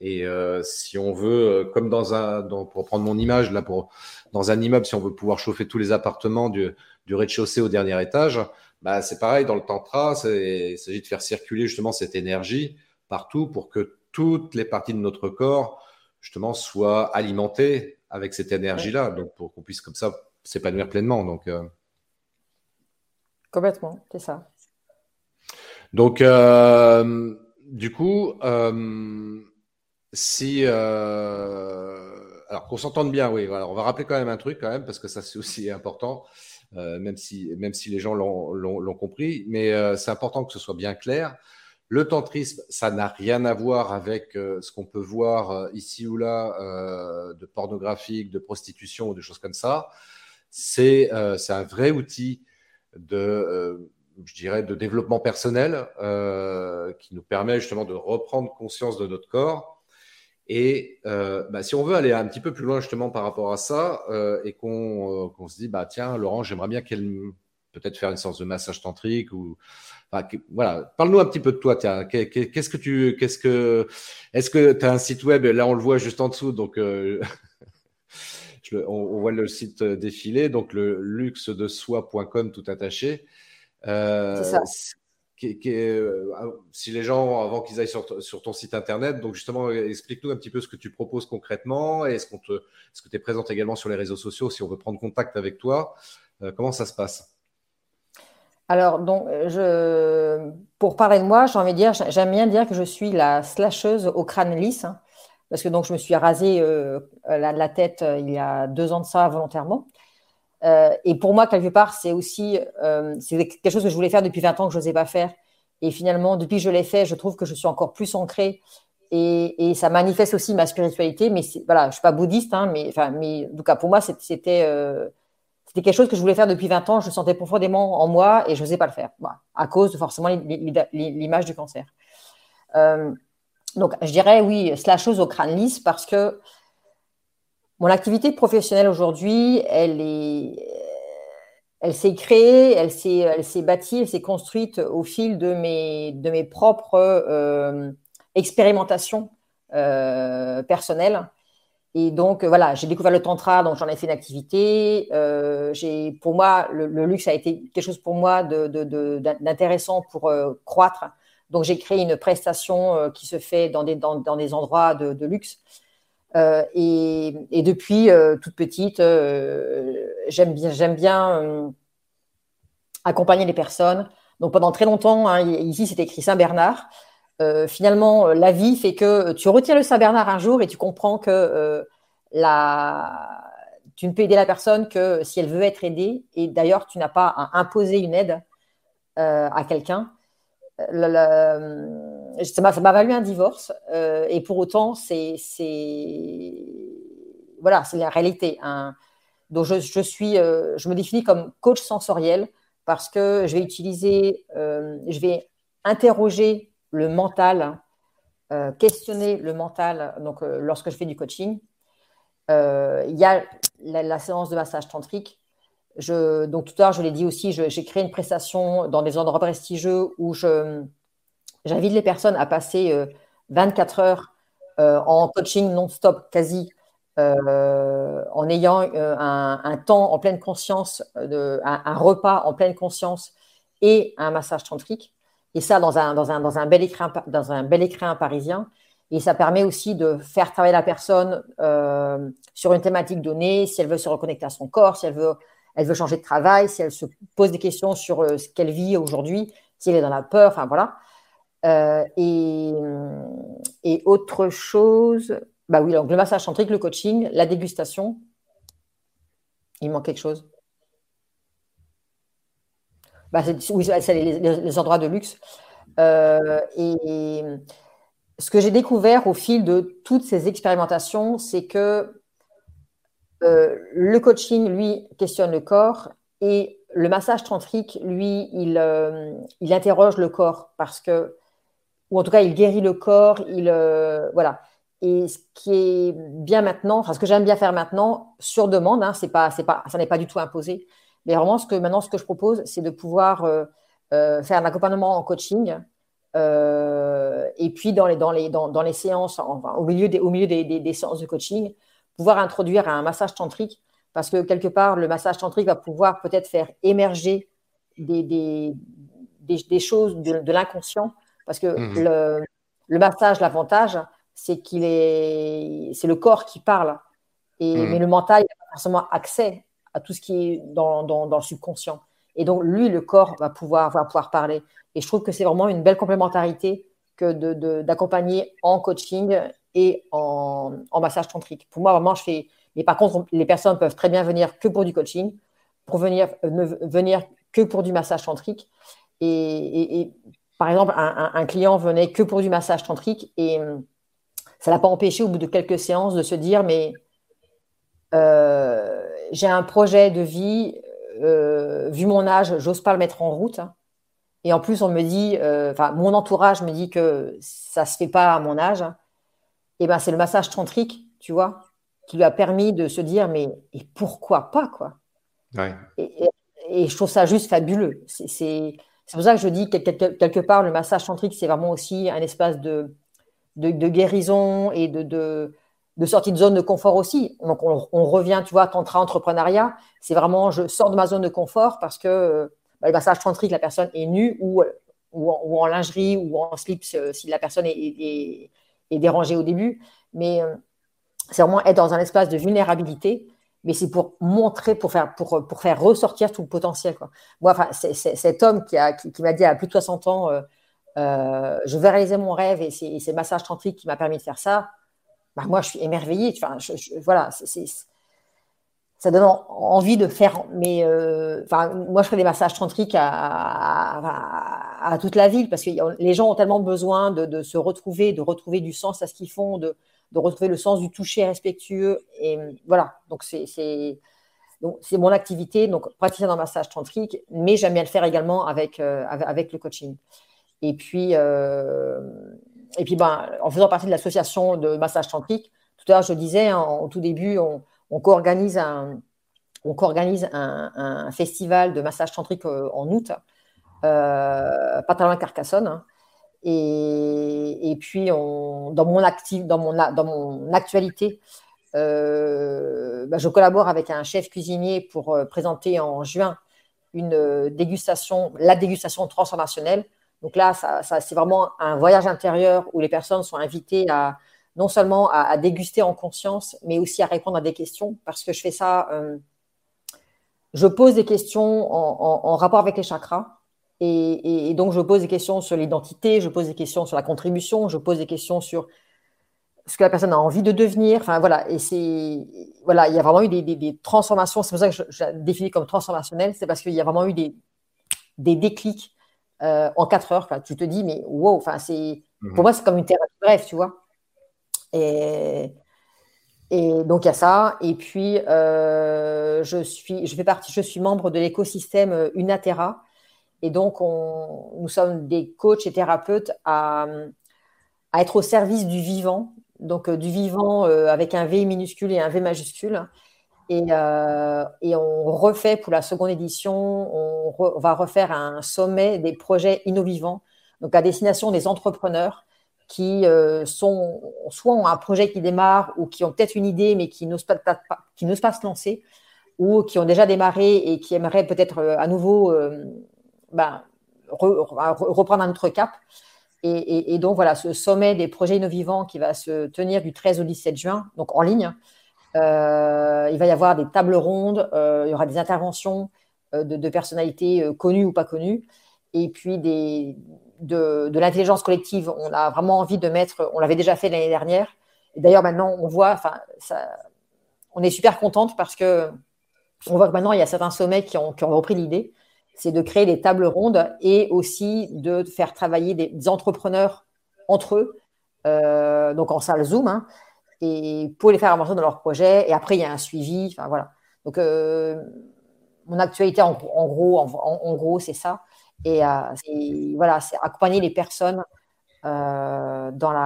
Et euh, si on veut, comme dans un, pour prendre mon image là, pour dans un immeuble, si on veut pouvoir chauffer tous les appartements du, rez-de-chaussée au dernier étage, bah c'est pareil dans le tantra. Il s'agit de faire circuler justement cette énergie partout pour que toutes les parties de notre corps justement soient alimentées avec cette énergie-là, donc pour qu'on puisse comme ça s'épanouir pleinement. Donc Complètement, c'est ça. Donc, euh, du coup, euh, si. Euh, alors, qu'on s'entende bien, oui, on va rappeler quand même un truc, quand même, parce que ça, c'est aussi important, même, si, même si les gens l'ont compris, mais c'est important que ce soit bien clair. Le tantrisme, ça n'a rien à voir avec ce qu'on peut voir ici ou là de pornographique, de prostitution ou des choses comme ça. C'est un vrai outil de, euh, je dirais, de développement personnel euh, qui nous permet justement de reprendre conscience de notre corps. Et euh, bah, si on veut aller un petit peu plus loin justement par rapport à ça et qu'on se dit, bah tiens, Laurent, j'aimerais bien qu'elle peut-être faire une séance de massage tantrique ou voilà, parle-nous un petit peu de toi. Tiens, qu'est-ce que tu, qu'est-ce que, est-ce que tu as un site web? Là, on le voit juste en dessous, donc on, voit le site euh, défiler, donc le luxe de soi.com tout attaché. Euh, ça. Euh, si les gens, avant qu'ils aillent sur, ton site internet, donc justement, explique-nous un petit peu ce que tu proposes concrètement et est-ce, qu'on te, est-ce que tu es présente également sur les réseaux sociaux si on veut prendre contact avec toi Comment ça se passe? Alors, donc, je, pour parler de moi, j'ai envie de dire, j'aime bien dire que je suis la slasheuse au crâne lisse. Hein parce que donc je me suis rasé euh, la, tête euh, il y a deux ans de ça volontairement. Euh, et pour moi, quelque part, c'est aussi c'est quelque chose que je voulais faire depuis 20 ans que je n'osais pas faire. Et finalement, depuis que je l'ai fait, je trouve que je suis encore plus ancrée et, ça manifeste aussi ma spiritualité. Mais voilà, je suis pas bouddhiste, hein, mais mais en tout cas pour moi, c'était quelque chose que je voulais faire depuis 20 ans. Je le sentais profondément en moi et je n'osais pas le faire, à cause de forcément l'image du cancer. Donc, je dirais oui, chose au crâne lisse parce que mon activité professionnelle aujourd'hui, elle est, elle s'est créée, elle s'est, elle s'est bâtie, elle s'est construite au fil de mes, de mes propres euh, expérimentations euh, personnelles. Et donc, voilà, j'ai découvert le tantra, donc j'en ai fait une activité. Euh, j'ai, pour moi, le, luxe a été quelque chose pour moi d'intéressant pour croître. Donc, j'ai créé une prestation qui se fait dans des, dans, dans des endroits de, luxe. Euh, et, depuis euh, toute petite, euh, j'aime bien, j'aime bien accompagner les personnes. Donc pendant très longtemps, hein, ici c'est écrit Saint-Bernard. finalement, la vie fait que tu retiens le Saint-Bernard un jour et tu comprends que la... tu ne peux aider la personne que si elle veut être aidée. Et d'ailleurs, tu n'as pas à imposer une aide à quelqu'un ça m'a valu un divorce. Euh, et pour autant, c'est voilà, c'est la réalité. Hein. Donc, je, suis, euh, je me définis comme coach sensoriel parce que je vais utiliser, euh, je vais interroger le mental, questionner le mental. Donc, lorsque je fais du coaching, il y a la, séance de massage tantrique. Donc, tout à l'heure, je l'ai dit aussi, j'ai créé une prestation dans des endroits prestigieux où J'invite les personnes à passer 24 euh, heures euh, en coaching non-stop quasi, euh, en ayant un, temps en pleine conscience, de, un, repas en pleine conscience et un massage tantrique. Et ça dans un, dans un, dans un, bel, écrin, dans un bel écrin parisien. Et ça permet aussi de faire travailler la personne sur une thématique donnée, si elle veut se reconnecter à son corps, si elle veut, elle veut changer de travail, si elle se pose des questions sur ce qu'elle vit aujourd'hui, si elle est dans la peur, enfin voilà. Euh, et, et, autre chose, bah oui, donc le massage centrique, le coaching, la dégustation. Il manque quelque chose? Bah, oui, c'est les, endroits de luxe. Euh, et ce que j'ai découvert au fil de toutes ces expérimentations, c'est que euh, le coaching, lui, questionne le corps et le massage tantrique, lui, il, il interroge le corps parce que ou en tout cas, il guérit le corps. Il, euh, voilà. Et ce qui est bien maintenant, enfin, ce que j'aime bien faire maintenant, sur demande, hein, pas, pas, ça n'est pas du tout imposé. Mais vraiment, ce que maintenant, ce que je propose, c'est de pouvoir euh, euh, faire un accompagnement en coaching. et puis, dans les, dans les, dans, dans les séances, enfin, au milieu, des, au milieu des, des, séances de coaching, pouvoir introduire un massage tantrique. Parce que quelque part, le massage tantrique va pouvoir peut-être faire émerger des, des choses de, de l'inconscient parce que mmh le, massage, l'avantage, c'est qu'il est, c'est le corps qui parle. Et, mmh. Mais le mental, n'a pas forcément accès à tout ce qui est dans, dans, le subconscient. Et donc, lui, le corps va pouvoir, va pouvoir parler. Et je trouve que c'est vraiment une belle complémentarité que d'accompagner de, en coaching et en, massage tantrique. Pour moi, vraiment, je fais. Mais par contre, les personnes peuvent très bien venir que pour du coaching, pour venir, ne venir que pour du massage tantrique. Et, par exemple, un, client venait que pour du massage tantrique et hum, ça ne l'a pas empêché au bout de quelques séances de se dire mais euh, j'ai un projet de vie, euh, vu mon âge, j'ose pas le mettre en route. Et en plus, on me dit, euh, enfin, mon entourage me dit que ça se fait pas à mon âge. Et ben, c'est le massage tantrique, tu vois, qui lui a permis de se dire, mais et pourquoi pas, quoi? Et, et, je trouve ça juste fabuleux. C'est pour ça que je dis que quelque part, le massage tantrique, c'est vraiment aussi un espace de, de, guérison et de, de, sortie de zone de confort aussi. Donc, on, revient, tu vois, tantra entrepreneuriat, c'est vraiment, je sors de ma zone de confort parce que bah, le massage tantrique, la personne est nue ou, ou, en, lingerie ou en slip si la personne est, est, est dérangée au début. Mais euh, c'est vraiment être dans un espace de vulnérabilité mais c'est pour montrer, pour faire, pour, pour faire ressortir tout le potentiel. Quoi. Moi, enfin, c'est, cet homme qui, a, qui, m'a dit à plus de 60 ans, euh, euh, je vais réaliser mon rêve et c'est, c'est massage tantrique qui m'a permis de faire ça. Bah, moi, je suis émerveillée. Enfin, voilà, c'est, ça donne envie de faire. Mais euh, moi, je fais des massages tantriques à, toute la ville parce que les gens ont tellement besoin de, se retrouver, de retrouver du sens à ce qu'ils font, de, retrouver le sens du toucher respectueux. Et voilà, donc c'est mon activité, donc praticien dans massage tantrique, mais j'aime bien le faire également avec, avec, le coaching. Et puis, et puis ben, en faisant partie de l'association de massage tantrique, tout à l'heure, je disais, hein, en, tout début, on, on co-organise un, on un, festival de massage tantrique euh, en août, euh, pas très loin de Carcassonne. Hein. Et, puis, dans, mon actif, dans, mon, dans mon actualité, euh, bah, je collabore avec un chef cuisinier pour présenter en juin une dégustation, la dégustation transformationnelle. Donc là, ça, c'est vraiment un voyage intérieur où les personnes sont invitées à non seulement à, déguster en conscience, mais aussi à répondre à des questions, parce que je fais ça je pose des questions en, rapport avec les chakras. Et, donc, je pose des questions sur l'identité, je pose des questions sur la contribution, je pose des questions sur ce que la personne a envie de devenir. Enfin, voilà. Et c'est, voilà, il y a vraiment eu des, transformations. C'est pour ça que je, je la définis comme transformationnelle. C'est parce qu'il y a vraiment eu des, des déclics euh, en quatre heures. tu te dis, mais wow, enfin, c'est, pour mhm. moi, c'est comme une thérapie bref, tu vois. Et, donc il y a ça. Et puis euh, je suis, je fais partie, je suis membre de l'écosystème euh, Unatera. Et donc on, nous sommes des coachs et thérapeutes à, à être au service du vivant. Donc euh, du vivant avec un V minuscule et un V majuscule. Et, et on refait pour la seconde édition, on, on, va refaire un sommet des projets innovants, donc à destination des entrepreneurs qui euh, sont soit ont un projet qui démarre ou qui ont peut-être une idée mais qui n'osent pas, qui n'osent pas se lancer ou qui ont déjà démarré et qui aimeraient peut-être euh, à nouveau euh, ben, reprendre un autre cap. Et, donc voilà, ce sommet des projets innovants qui va se tenir du 13 au 17 juin, donc en ligne. il va y avoir des tables rondes, il y aura des interventions de, de, personnalités connues ou pas connues, et puis des, de, l'intelligence collective. On a vraiment envie de mettre, on l'avait déjà fait l'année dernière. Et d'ailleurs, maintenant, on voit, enfin, on est super contente parce que on voit que maintenant, il y a certains sommets qui ont, repris l'idée. C'est de créer des tables rondes et aussi de faire travailler des, entrepreneurs entre eux, euh, donc en salle Zoom, hein, et pour les faire avancer dans leur projet. Et après, il y a un suivi. Enfin, voilà. Donc, euh, mon actualité, en, gros, en gros, c'est ça. Et euh, voilà, c'est accompagner les personnes euh, dans,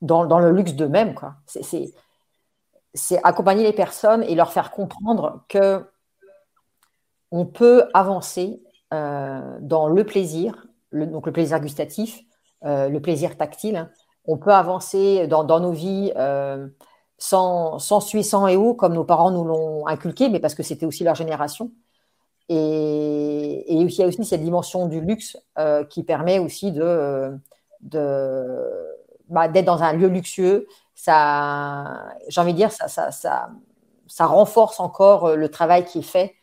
le luxe d'eux-mêmes. C'est accompagner les personnes et leur faire comprendre que on peut avancer euh, dans le plaisir, le, donc le plaisir gustatif, le plaisir tactile. On peut avancer dans, nos vies sans, sans sans et haut, comme nos parents nous l'ont inculqué, mais parce que c'était aussi leur génération. Et, il y a aussi cette dimension du luxe euh, qui permet aussi de, bah, d'être dans un lieu luxueux. Ça, j'ai envie de dire, ça, ça, ça, renforce encore le travail qui est fait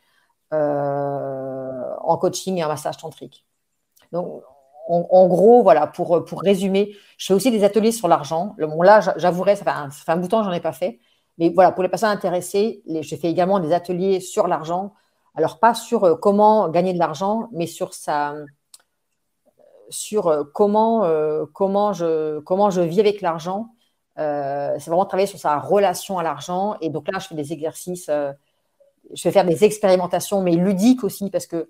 euh, en coaching et en massage tantrique. Donc, en, gros, voilà, pour, pour résumer, je fais aussi des ateliers sur l'argent. Là, j'avouerai, ça, ça fait un, bout de temps j'en ai pas fait. Mais voilà, pour les personnes intéressées, les, je fais également des ateliers sur l'argent alors, pas sur euh, comment gagner de l'argent, mais sur sa, sur euh, comment, euh, comment, je, comment je vis avec l'argent. c'est vraiment travailler sur sa relation à l'argent. Et donc là, je fais des exercices, je vais faire des expérimentations, mais ludiques aussi, parce que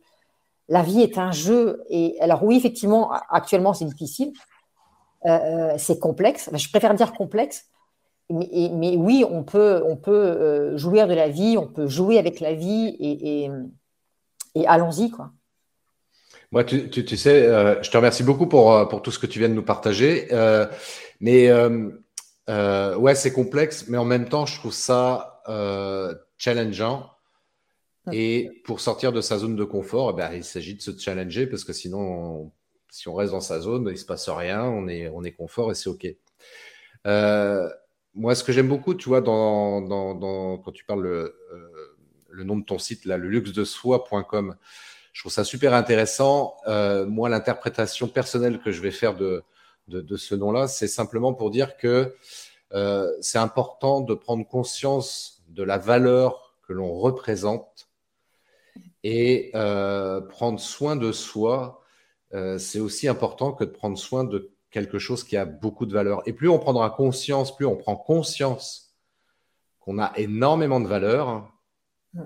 la vie est un jeu. Et alors oui, effectivement, actuellement, c'est difficile. c'est complexe. je préfère dire complexe mais, oui, on peut, on peut euh, jouir de la vie, on peut jouer avec la vie et, et, allons-y. quoi. Moi, tu, tu, sais, euh, je te remercie beaucoup pour, euh, pour tout ce que tu viens de nous partager. mais ouais, c'est complexe, mais en même temps, je trouve ça challengeant. Et pour sortir de sa zone de confort, eh ben, il s'agit de se challenger parce que sinon, si on reste dans sa zone, il ne se passe rien, on est, on est confort et c'est OK. Moi, ce que j'aime beaucoup, tu vois, quand tu parles le, euh, le, nom de ton site, là, le luxe-de-soi.com, je trouve ça super intéressant. Euh, moi, l'interprétation personnelle que je vais faire de, de, de ce nom-là, c'est simplement pour dire que euh, c'est important de prendre conscience de la valeur que l'on représente et prendre soin de soi. C'est aussi important que de prendre soin de quelque chose qui a beaucoup de valeur. Et plus on prendra conscience, plus on prend conscience qu'on a énormément de valeur. Mm.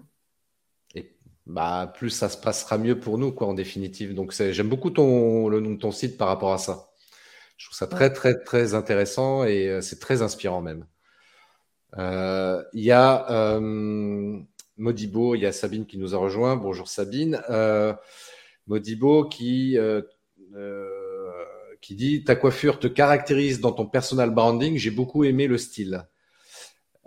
Et bah, plus ça se passera mieux pour nous, quoi, en définitive. Donc, j'aime beaucoup ton, le nom de ton site par rapport à ça. Je trouve ça très, très, très intéressant et euh, c'est très inspirant même. Euh, il y a euh, Modibo, il y a Sabine qui nous a rejoint. Bonjour Sabine. Modibo qui, qui dit Ta coiffure te caractérise dans ton personal branding. J'ai beaucoup aimé le style.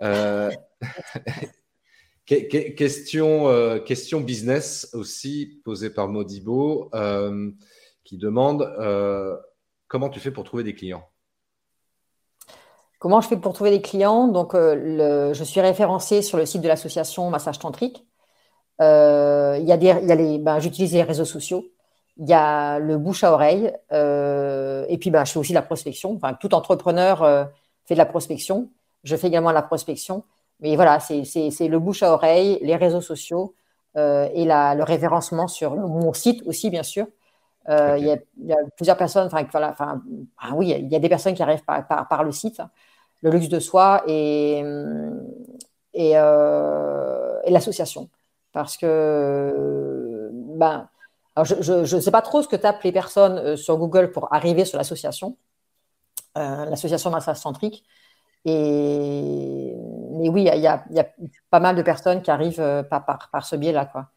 question, question business aussi posée par Modibo qui demande comment tu fais pour trouver des clients? Comment je fais pour trouver des clients? Donc, euh, je suis référencée sur le site de l'association Massage Tantrique. Euh, il y a les, ben, j'utilise les réseaux sociaux. Il y a le bouche à oreille. Euh, et puis, ben, je fais aussi de la prospection. Enfin, tout entrepreneur fait de la prospection. Je fais également de la prospection. Mais voilà, c'est, le bouche à oreille, les réseaux sociaux et le référencement sur mon site aussi, bien sûr. Euh, il, y a, plusieurs personnes, enfin, voilà, ah oui, il y a des personnes qui arrivent par, par, le site, le luxe de soi et, et, euh, et l'association. Parce que, ben, je ne sais pas trop ce que tapent les personnes euh, sur Google pour arriver sur l'association, l'association massage centrique. Et, mais oui, il y, y, a, pas mal de personnes qui arrivent par, par, par ce biais-là. Quoi.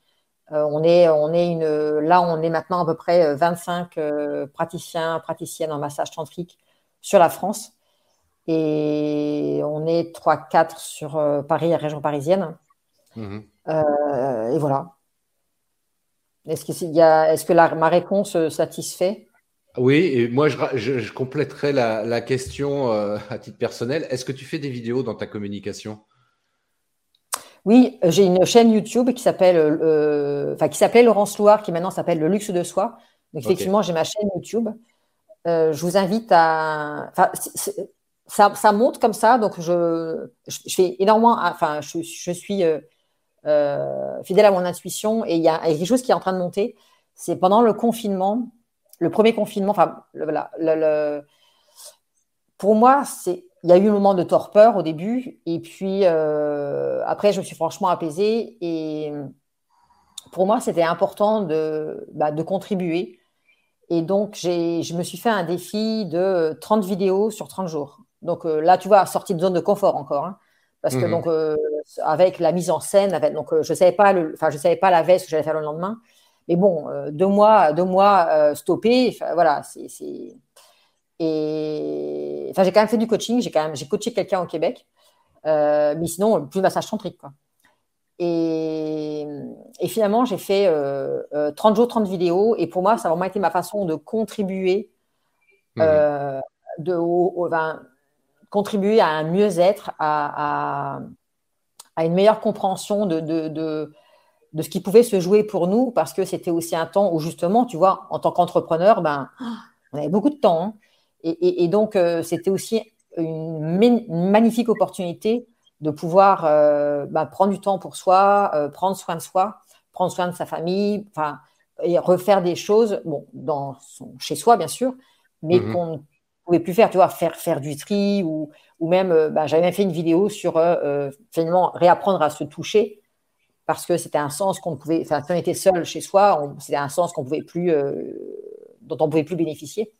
Euh, on est, on est une, là, on est maintenant à peu près 25 euh, euh, praticiens, praticiennes en massage tantrique sur la France. Et on est 3-4 sur Paris, la région parisienne. Mhm. et voilà. Est-ce que, y a, est-ce que ma réponse satisfait? Oui, et moi je, je, compléterai la, la question à titre personnel. Est-ce que tu fais des vidéos dans ta communication? Oui, j'ai une chaîne YouTube qui s'appelle, euh, enfin qui s'appelait Laurence Loire, qui maintenant s'appelle Le Luxe de Soi. Donc effectivement, j'ai ma chaîne YouTube. Euh, je vous invite à, enfin, ça, ça, monte comme ça, donc je, je, fais énormément, enfin, je, je suis euh, fidèle à mon intuition et il y, a quelque chose qui est en train de monter. C'est pendant le confinement, le premier confinement, enfin, le, le, pour moi, c'est il y a eu un moment de torpeur au début, et puis euh, après, je me suis franchement apaisée. Et pour moi, c'était important de, bah, de, contribuer. Et donc, je me suis fait un défi de 30 vidéos sur 30 jours. Donc euh, là, tu vois, sortie de zone de confort encore. Hein. parce que mhm. donc, euh, avec la mise en scène, avec, donc, je ne savais, pas je savais pas la veille ce que j'allais faire le lendemain. Mais bon, deux mois, deux mois stoppés, voilà, c'est et enfin, j'ai quand même fait du coaching, j'ai quand même j'ai coaché quelqu'un au Québec, euh, mais sinon plus de massage tantrique quoi. Et, et finalement, j'ai fait 30 euh, jours, 30 vidéos, et pour moi, ça a vraiment été ma façon de contribuer, mmh. euh, de, contribuer à un mieux-être, à, à, à, une meilleure compréhension de, de, de, de, ce qui pouvait se jouer pour nous, parce que c'était aussi un temps où justement, tu vois, en tant qu'entrepreneur, ben, on avait beaucoup de temps. Hein. Et, donc, euh, c'était aussi une, magnifique opportunité de pouvoir euh, bah, prendre du temps pour soi, euh, prendre soin de soi, prendre soin de sa famille, enfin, et refaire des choses, bon, dans son, chez soi, bien sûr, mais qu'on ne pouvait plus faire, tu vois, faire, faire du tri ou, ou même, bah, j'avais même fait une vidéo sur finalement réapprendre à se toucher parce que c'était un sens qu'on pouvait, enfin, si on était seul chez soi, c'était un sens qu'on pouvait plus, dont on pouvait plus bénéficier.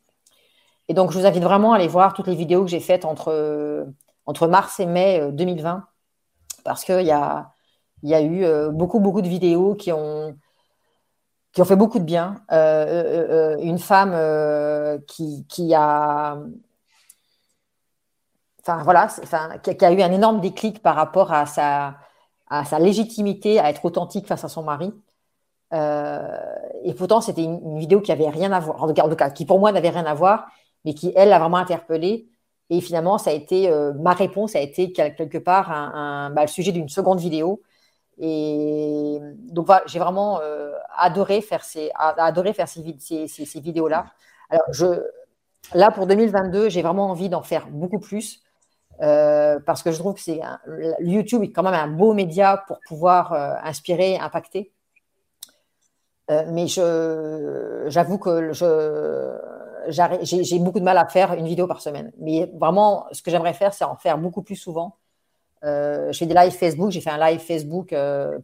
Et donc, je vous invite vraiment à aller voir toutes les vidéos que j'ai faites entre, entre mars et mai 2020, euh, parce qu'il y a, y a eu euh, beaucoup, beaucoup de vidéos qui ont, qui ont fait beaucoup de bien. Euh, une femme qui, a. Enfin, voilà, enfin, qui, a eu un énorme déclic par rapport à sa, à sa légitimité à être authentique face à son mari. et pourtant, c'était une, vidéo qui avait rien à voir, en tout cas, qui pour moi n'avait rien à voir, mais qui, elle, a vraiment interpellé. Et finalement, ça a été euh, ma réponse a été quelque part bah, le sujet d'une seconde vidéo. Et donc voilà, j'ai vraiment euh, adoré faire ces, vidéos-là. Alors là pour 2022, j'ai vraiment envie d'en faire beaucoup plus euh, parce que je trouve que YouTube est quand même un beau média pour pouvoir inspirer, impacter. mais j'avoue que je, j'ai beaucoup de mal à faire une vidéo par semaine. Mais vraiment, ce que j'aimerais faire, c'est en faire beaucoup plus souvent je fais des lives Facebook. J'ai fait un live Facebook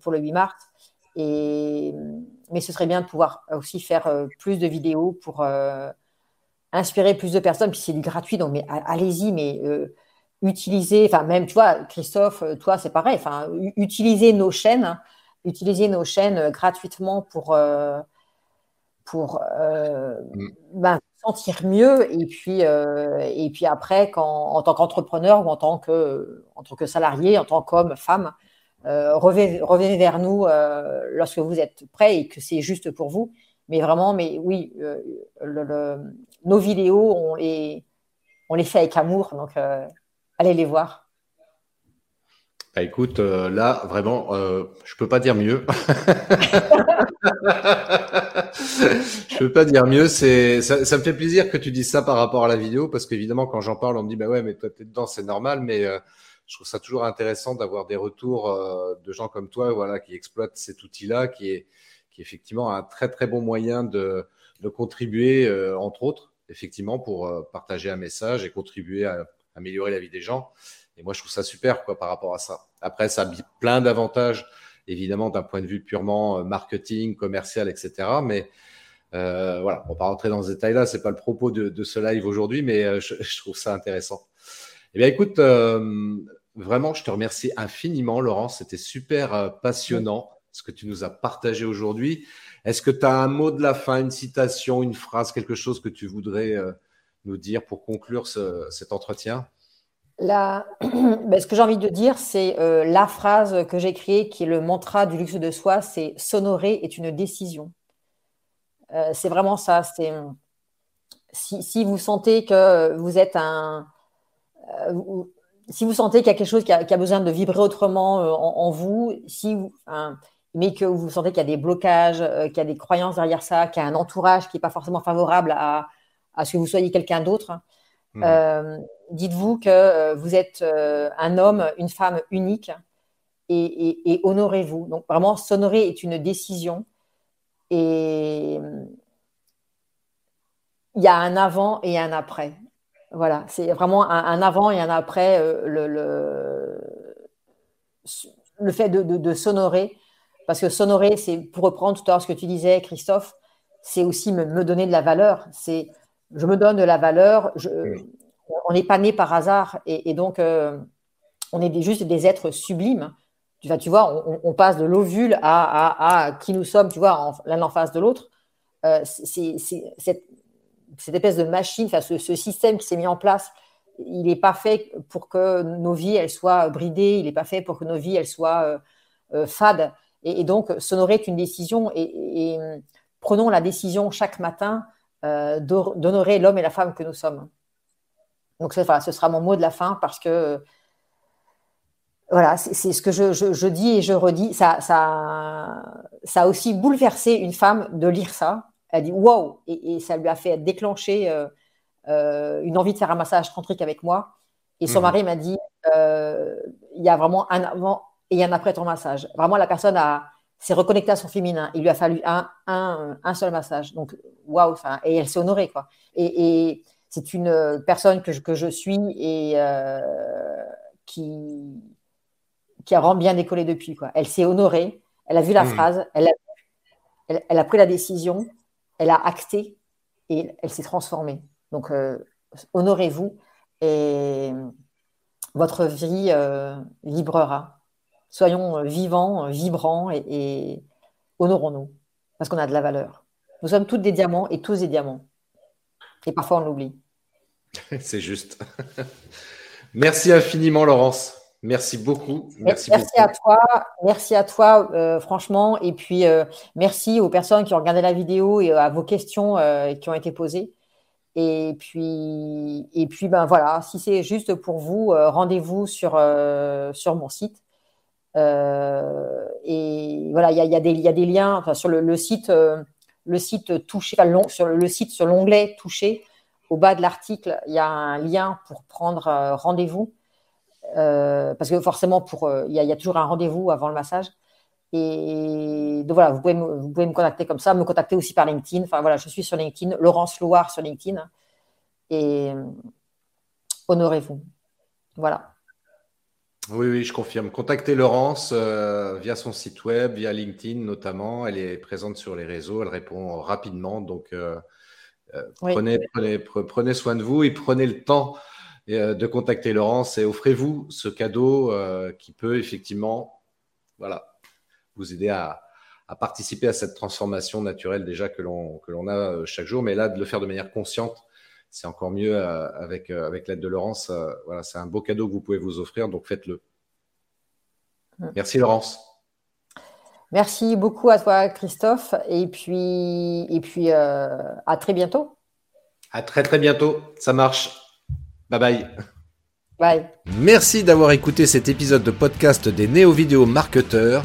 pour le 8 mars. Et, mais ce serait bien de pouvoir aussi faire plus de vidéos pour inspirer plus de personnes. Puis c'est du gratuit, donc mais allez-y, mais utiliser, enfin même, tu vois, Christophe, toi, c'est pareil, enfin, utiliser nos chaînes, utiliser nos chaînes gratuitement pour, pour mm. ben, sentir mieux et puis, euh, et puis après, quand, en tant qu'entrepreneur ou en tant que, en tant que salarié, en tant qu'homme, femme, euh, revenez, vers nous euh, lorsque vous êtes prêt et que c'est juste pour vous. Mais vraiment, mais oui, nos vidéos, on les, on les fait avec amour, donc allez les voir. Bah, écoute, là, vraiment, je peux pas dire mieux. je peux pas dire mieux. C'est ça, ça, me fait plaisir que tu dises ça par rapport à la vidéo parce qu'évidemment quand j'en parle, on me dit bah ouais, mais toi t'es dedans, c'est normal. Mais euh, je trouve ça toujours intéressant d'avoir des retours euh, de gens comme toi, voilà, qui exploitent cet outil-là, qui est qui effectivement un très très bon moyen de de contribuer, euh, entre autres, effectivement, pour partager un message et contribuer à améliorer la vie des gens. Et moi, je trouve ça super quoi par rapport à ça. Après, ça a plein d'avantages évidemment d'un point de vue purement euh, marketing, commercial, etc. Mais euh, voilà, on va pas rentrer dans ce détail-là, c'est pas le propos de, ce live aujourd'hui, mais euh, je, trouve ça intéressant. Eh bien, écoute, vraiment, je te remercie infiniment, Laurent. C'était super passionnant ce que tu nous as partagé aujourd'hui. Est-ce que tu as un mot de la fin, une citation, une phrase, quelque chose que tu voudrais nous dire pour conclure cet entretien? ben, ce que j'ai envie de dire, c'est euh, la phrase que j'ai créée, qui est le mantra du luxe de soi, c'est s'honorer est une décision. Euh, c'est vraiment ça. C'est si, vous sentez que vous êtes un, euh, si vous sentez qu'il y a quelque chose qui a, besoin de vibrer autrement en, vous, si mais que vous sentez qu'il y a des blocages, qu'il y a des croyances derrière ça, qu'il y a un entourage qui n'est pas forcément favorable à, ce que vous soyez quelqu'un d'autre. Mmh dites-vous que euh, vous êtes euh, un homme, une femme unique et, honorez-vous. Donc vraiment, s'honorer est une décision et il y a un avant et un après. Voilà, c'est vraiment un, avant et un après euh, le, le, fait de, s'honorer. Parce que s'honorer, c'est pour reprendre tout à l'heure ce que tu disais, Christophe, c'est aussi me, donner de la valeur. C'est je me donne de la valeur, je, on n'est pas né par hasard et, donc euh, on est juste des êtres sublimes. Tu, tu vois, on, passe de l'ovule à, qui nous sommes, tu vois, l'un en face de l'autre. Euh, c'est cette, espèce de machine, ce, ce, système qui s'est mis en place, il n'est pas fait pour que nos vies elles soient bridées, il n'est pas fait pour que nos vies elles soient euh, fades. Et, donc, s'honorer est une décision et, prenons la décision chaque matin d'honorer l'homme et la femme que nous sommes. Donc, voilà, ce sera mon mot de la fin parce que voilà, c'est ce que je, dis et je redis. Ça, ça, ça a aussi bouleversé une femme de lire ça. Elle a dit wow et, ça lui a fait déclencher euh, euh, une envie de faire un massage tantrique avec moi. Et son mhm. mari m'a dit euh, il y a vraiment un avant et un après ton massage. Vraiment, la personne s'est reconnectée à son féminin. Il lui a fallu un, un, seul massage. Donc, waouh, et elle s'est honorée. Quoi. et c'est une euh, personne que je, que je suis et euh, qui, qui a vraiment bien décollé depuis. Quoi. Elle s'est honorée, elle a vu la mmh. phrase, elle a, elle, a, pris la décision, elle a acté et elle s'est transformée. Donc, euh, honorez-vous et votre vie vibrera. Soyons vivants, vibrants et, et honorons-nous parce qu'on a de la valeur. Nous sommes toutes des diamants et tous des diamants. Et parfois, on l'oublie. C'est juste. Merci infiniment, Laurence. Merci beaucoup. Merci, à toi. Merci à toi, euh, franchement. Et puis, euh, merci aux personnes qui ont regardé la vidéo et à vos questions euh, qui ont été posées. Et puis, et puis ben voilà, si c'est juste pour vous, rendez-vous sur, sur mon site. Et voilà, il y a, des liens enfin, sur le, site, le site touché, enfin, sur le site sur l'onglet touché au bas de l'article, il y a un lien pour prendre euh, rendez-vous. Euh, parce que forcément, pour, euh, il, y a, toujours un rendez-vous avant le massage. Et donc voilà, vous pouvez, me, vous pouvez me contacter comme ça, me contacter aussi par LinkedIn. Enfin voilà, je suis sur LinkedIn, Laurence Loire sur LinkedIn. Et honorez-vous. Voilà. Oui, oui, je confirme. Contactez Laurence euh, via son site web, via LinkedIn notamment. Elle est présente sur les réseaux, elle répond rapidement. Donc, euh, euh, prenez, prenez, prenez, soin de vous et prenez le temps de contacter Laurence et offrez-vous ce cadeau qui peut effectivement voilà, vous aider à, à, participer à cette transformation naturelle déjà que l'on a chaque jour, mais là, de le faire de manière consciente c'est encore mieux euh, avec, euh, avec l'aide de Laurence. Euh, voilà, c'est un beau cadeau que vous pouvez vous offrir, donc faites-le. Merci Laurence. Merci beaucoup à toi Christophe et puis, et puis à très bientôt. À très très bientôt, ça marche. Bye bye. Bye. Merci d'avoir écouté cet épisode de podcast des néo-vidéo marketeurs.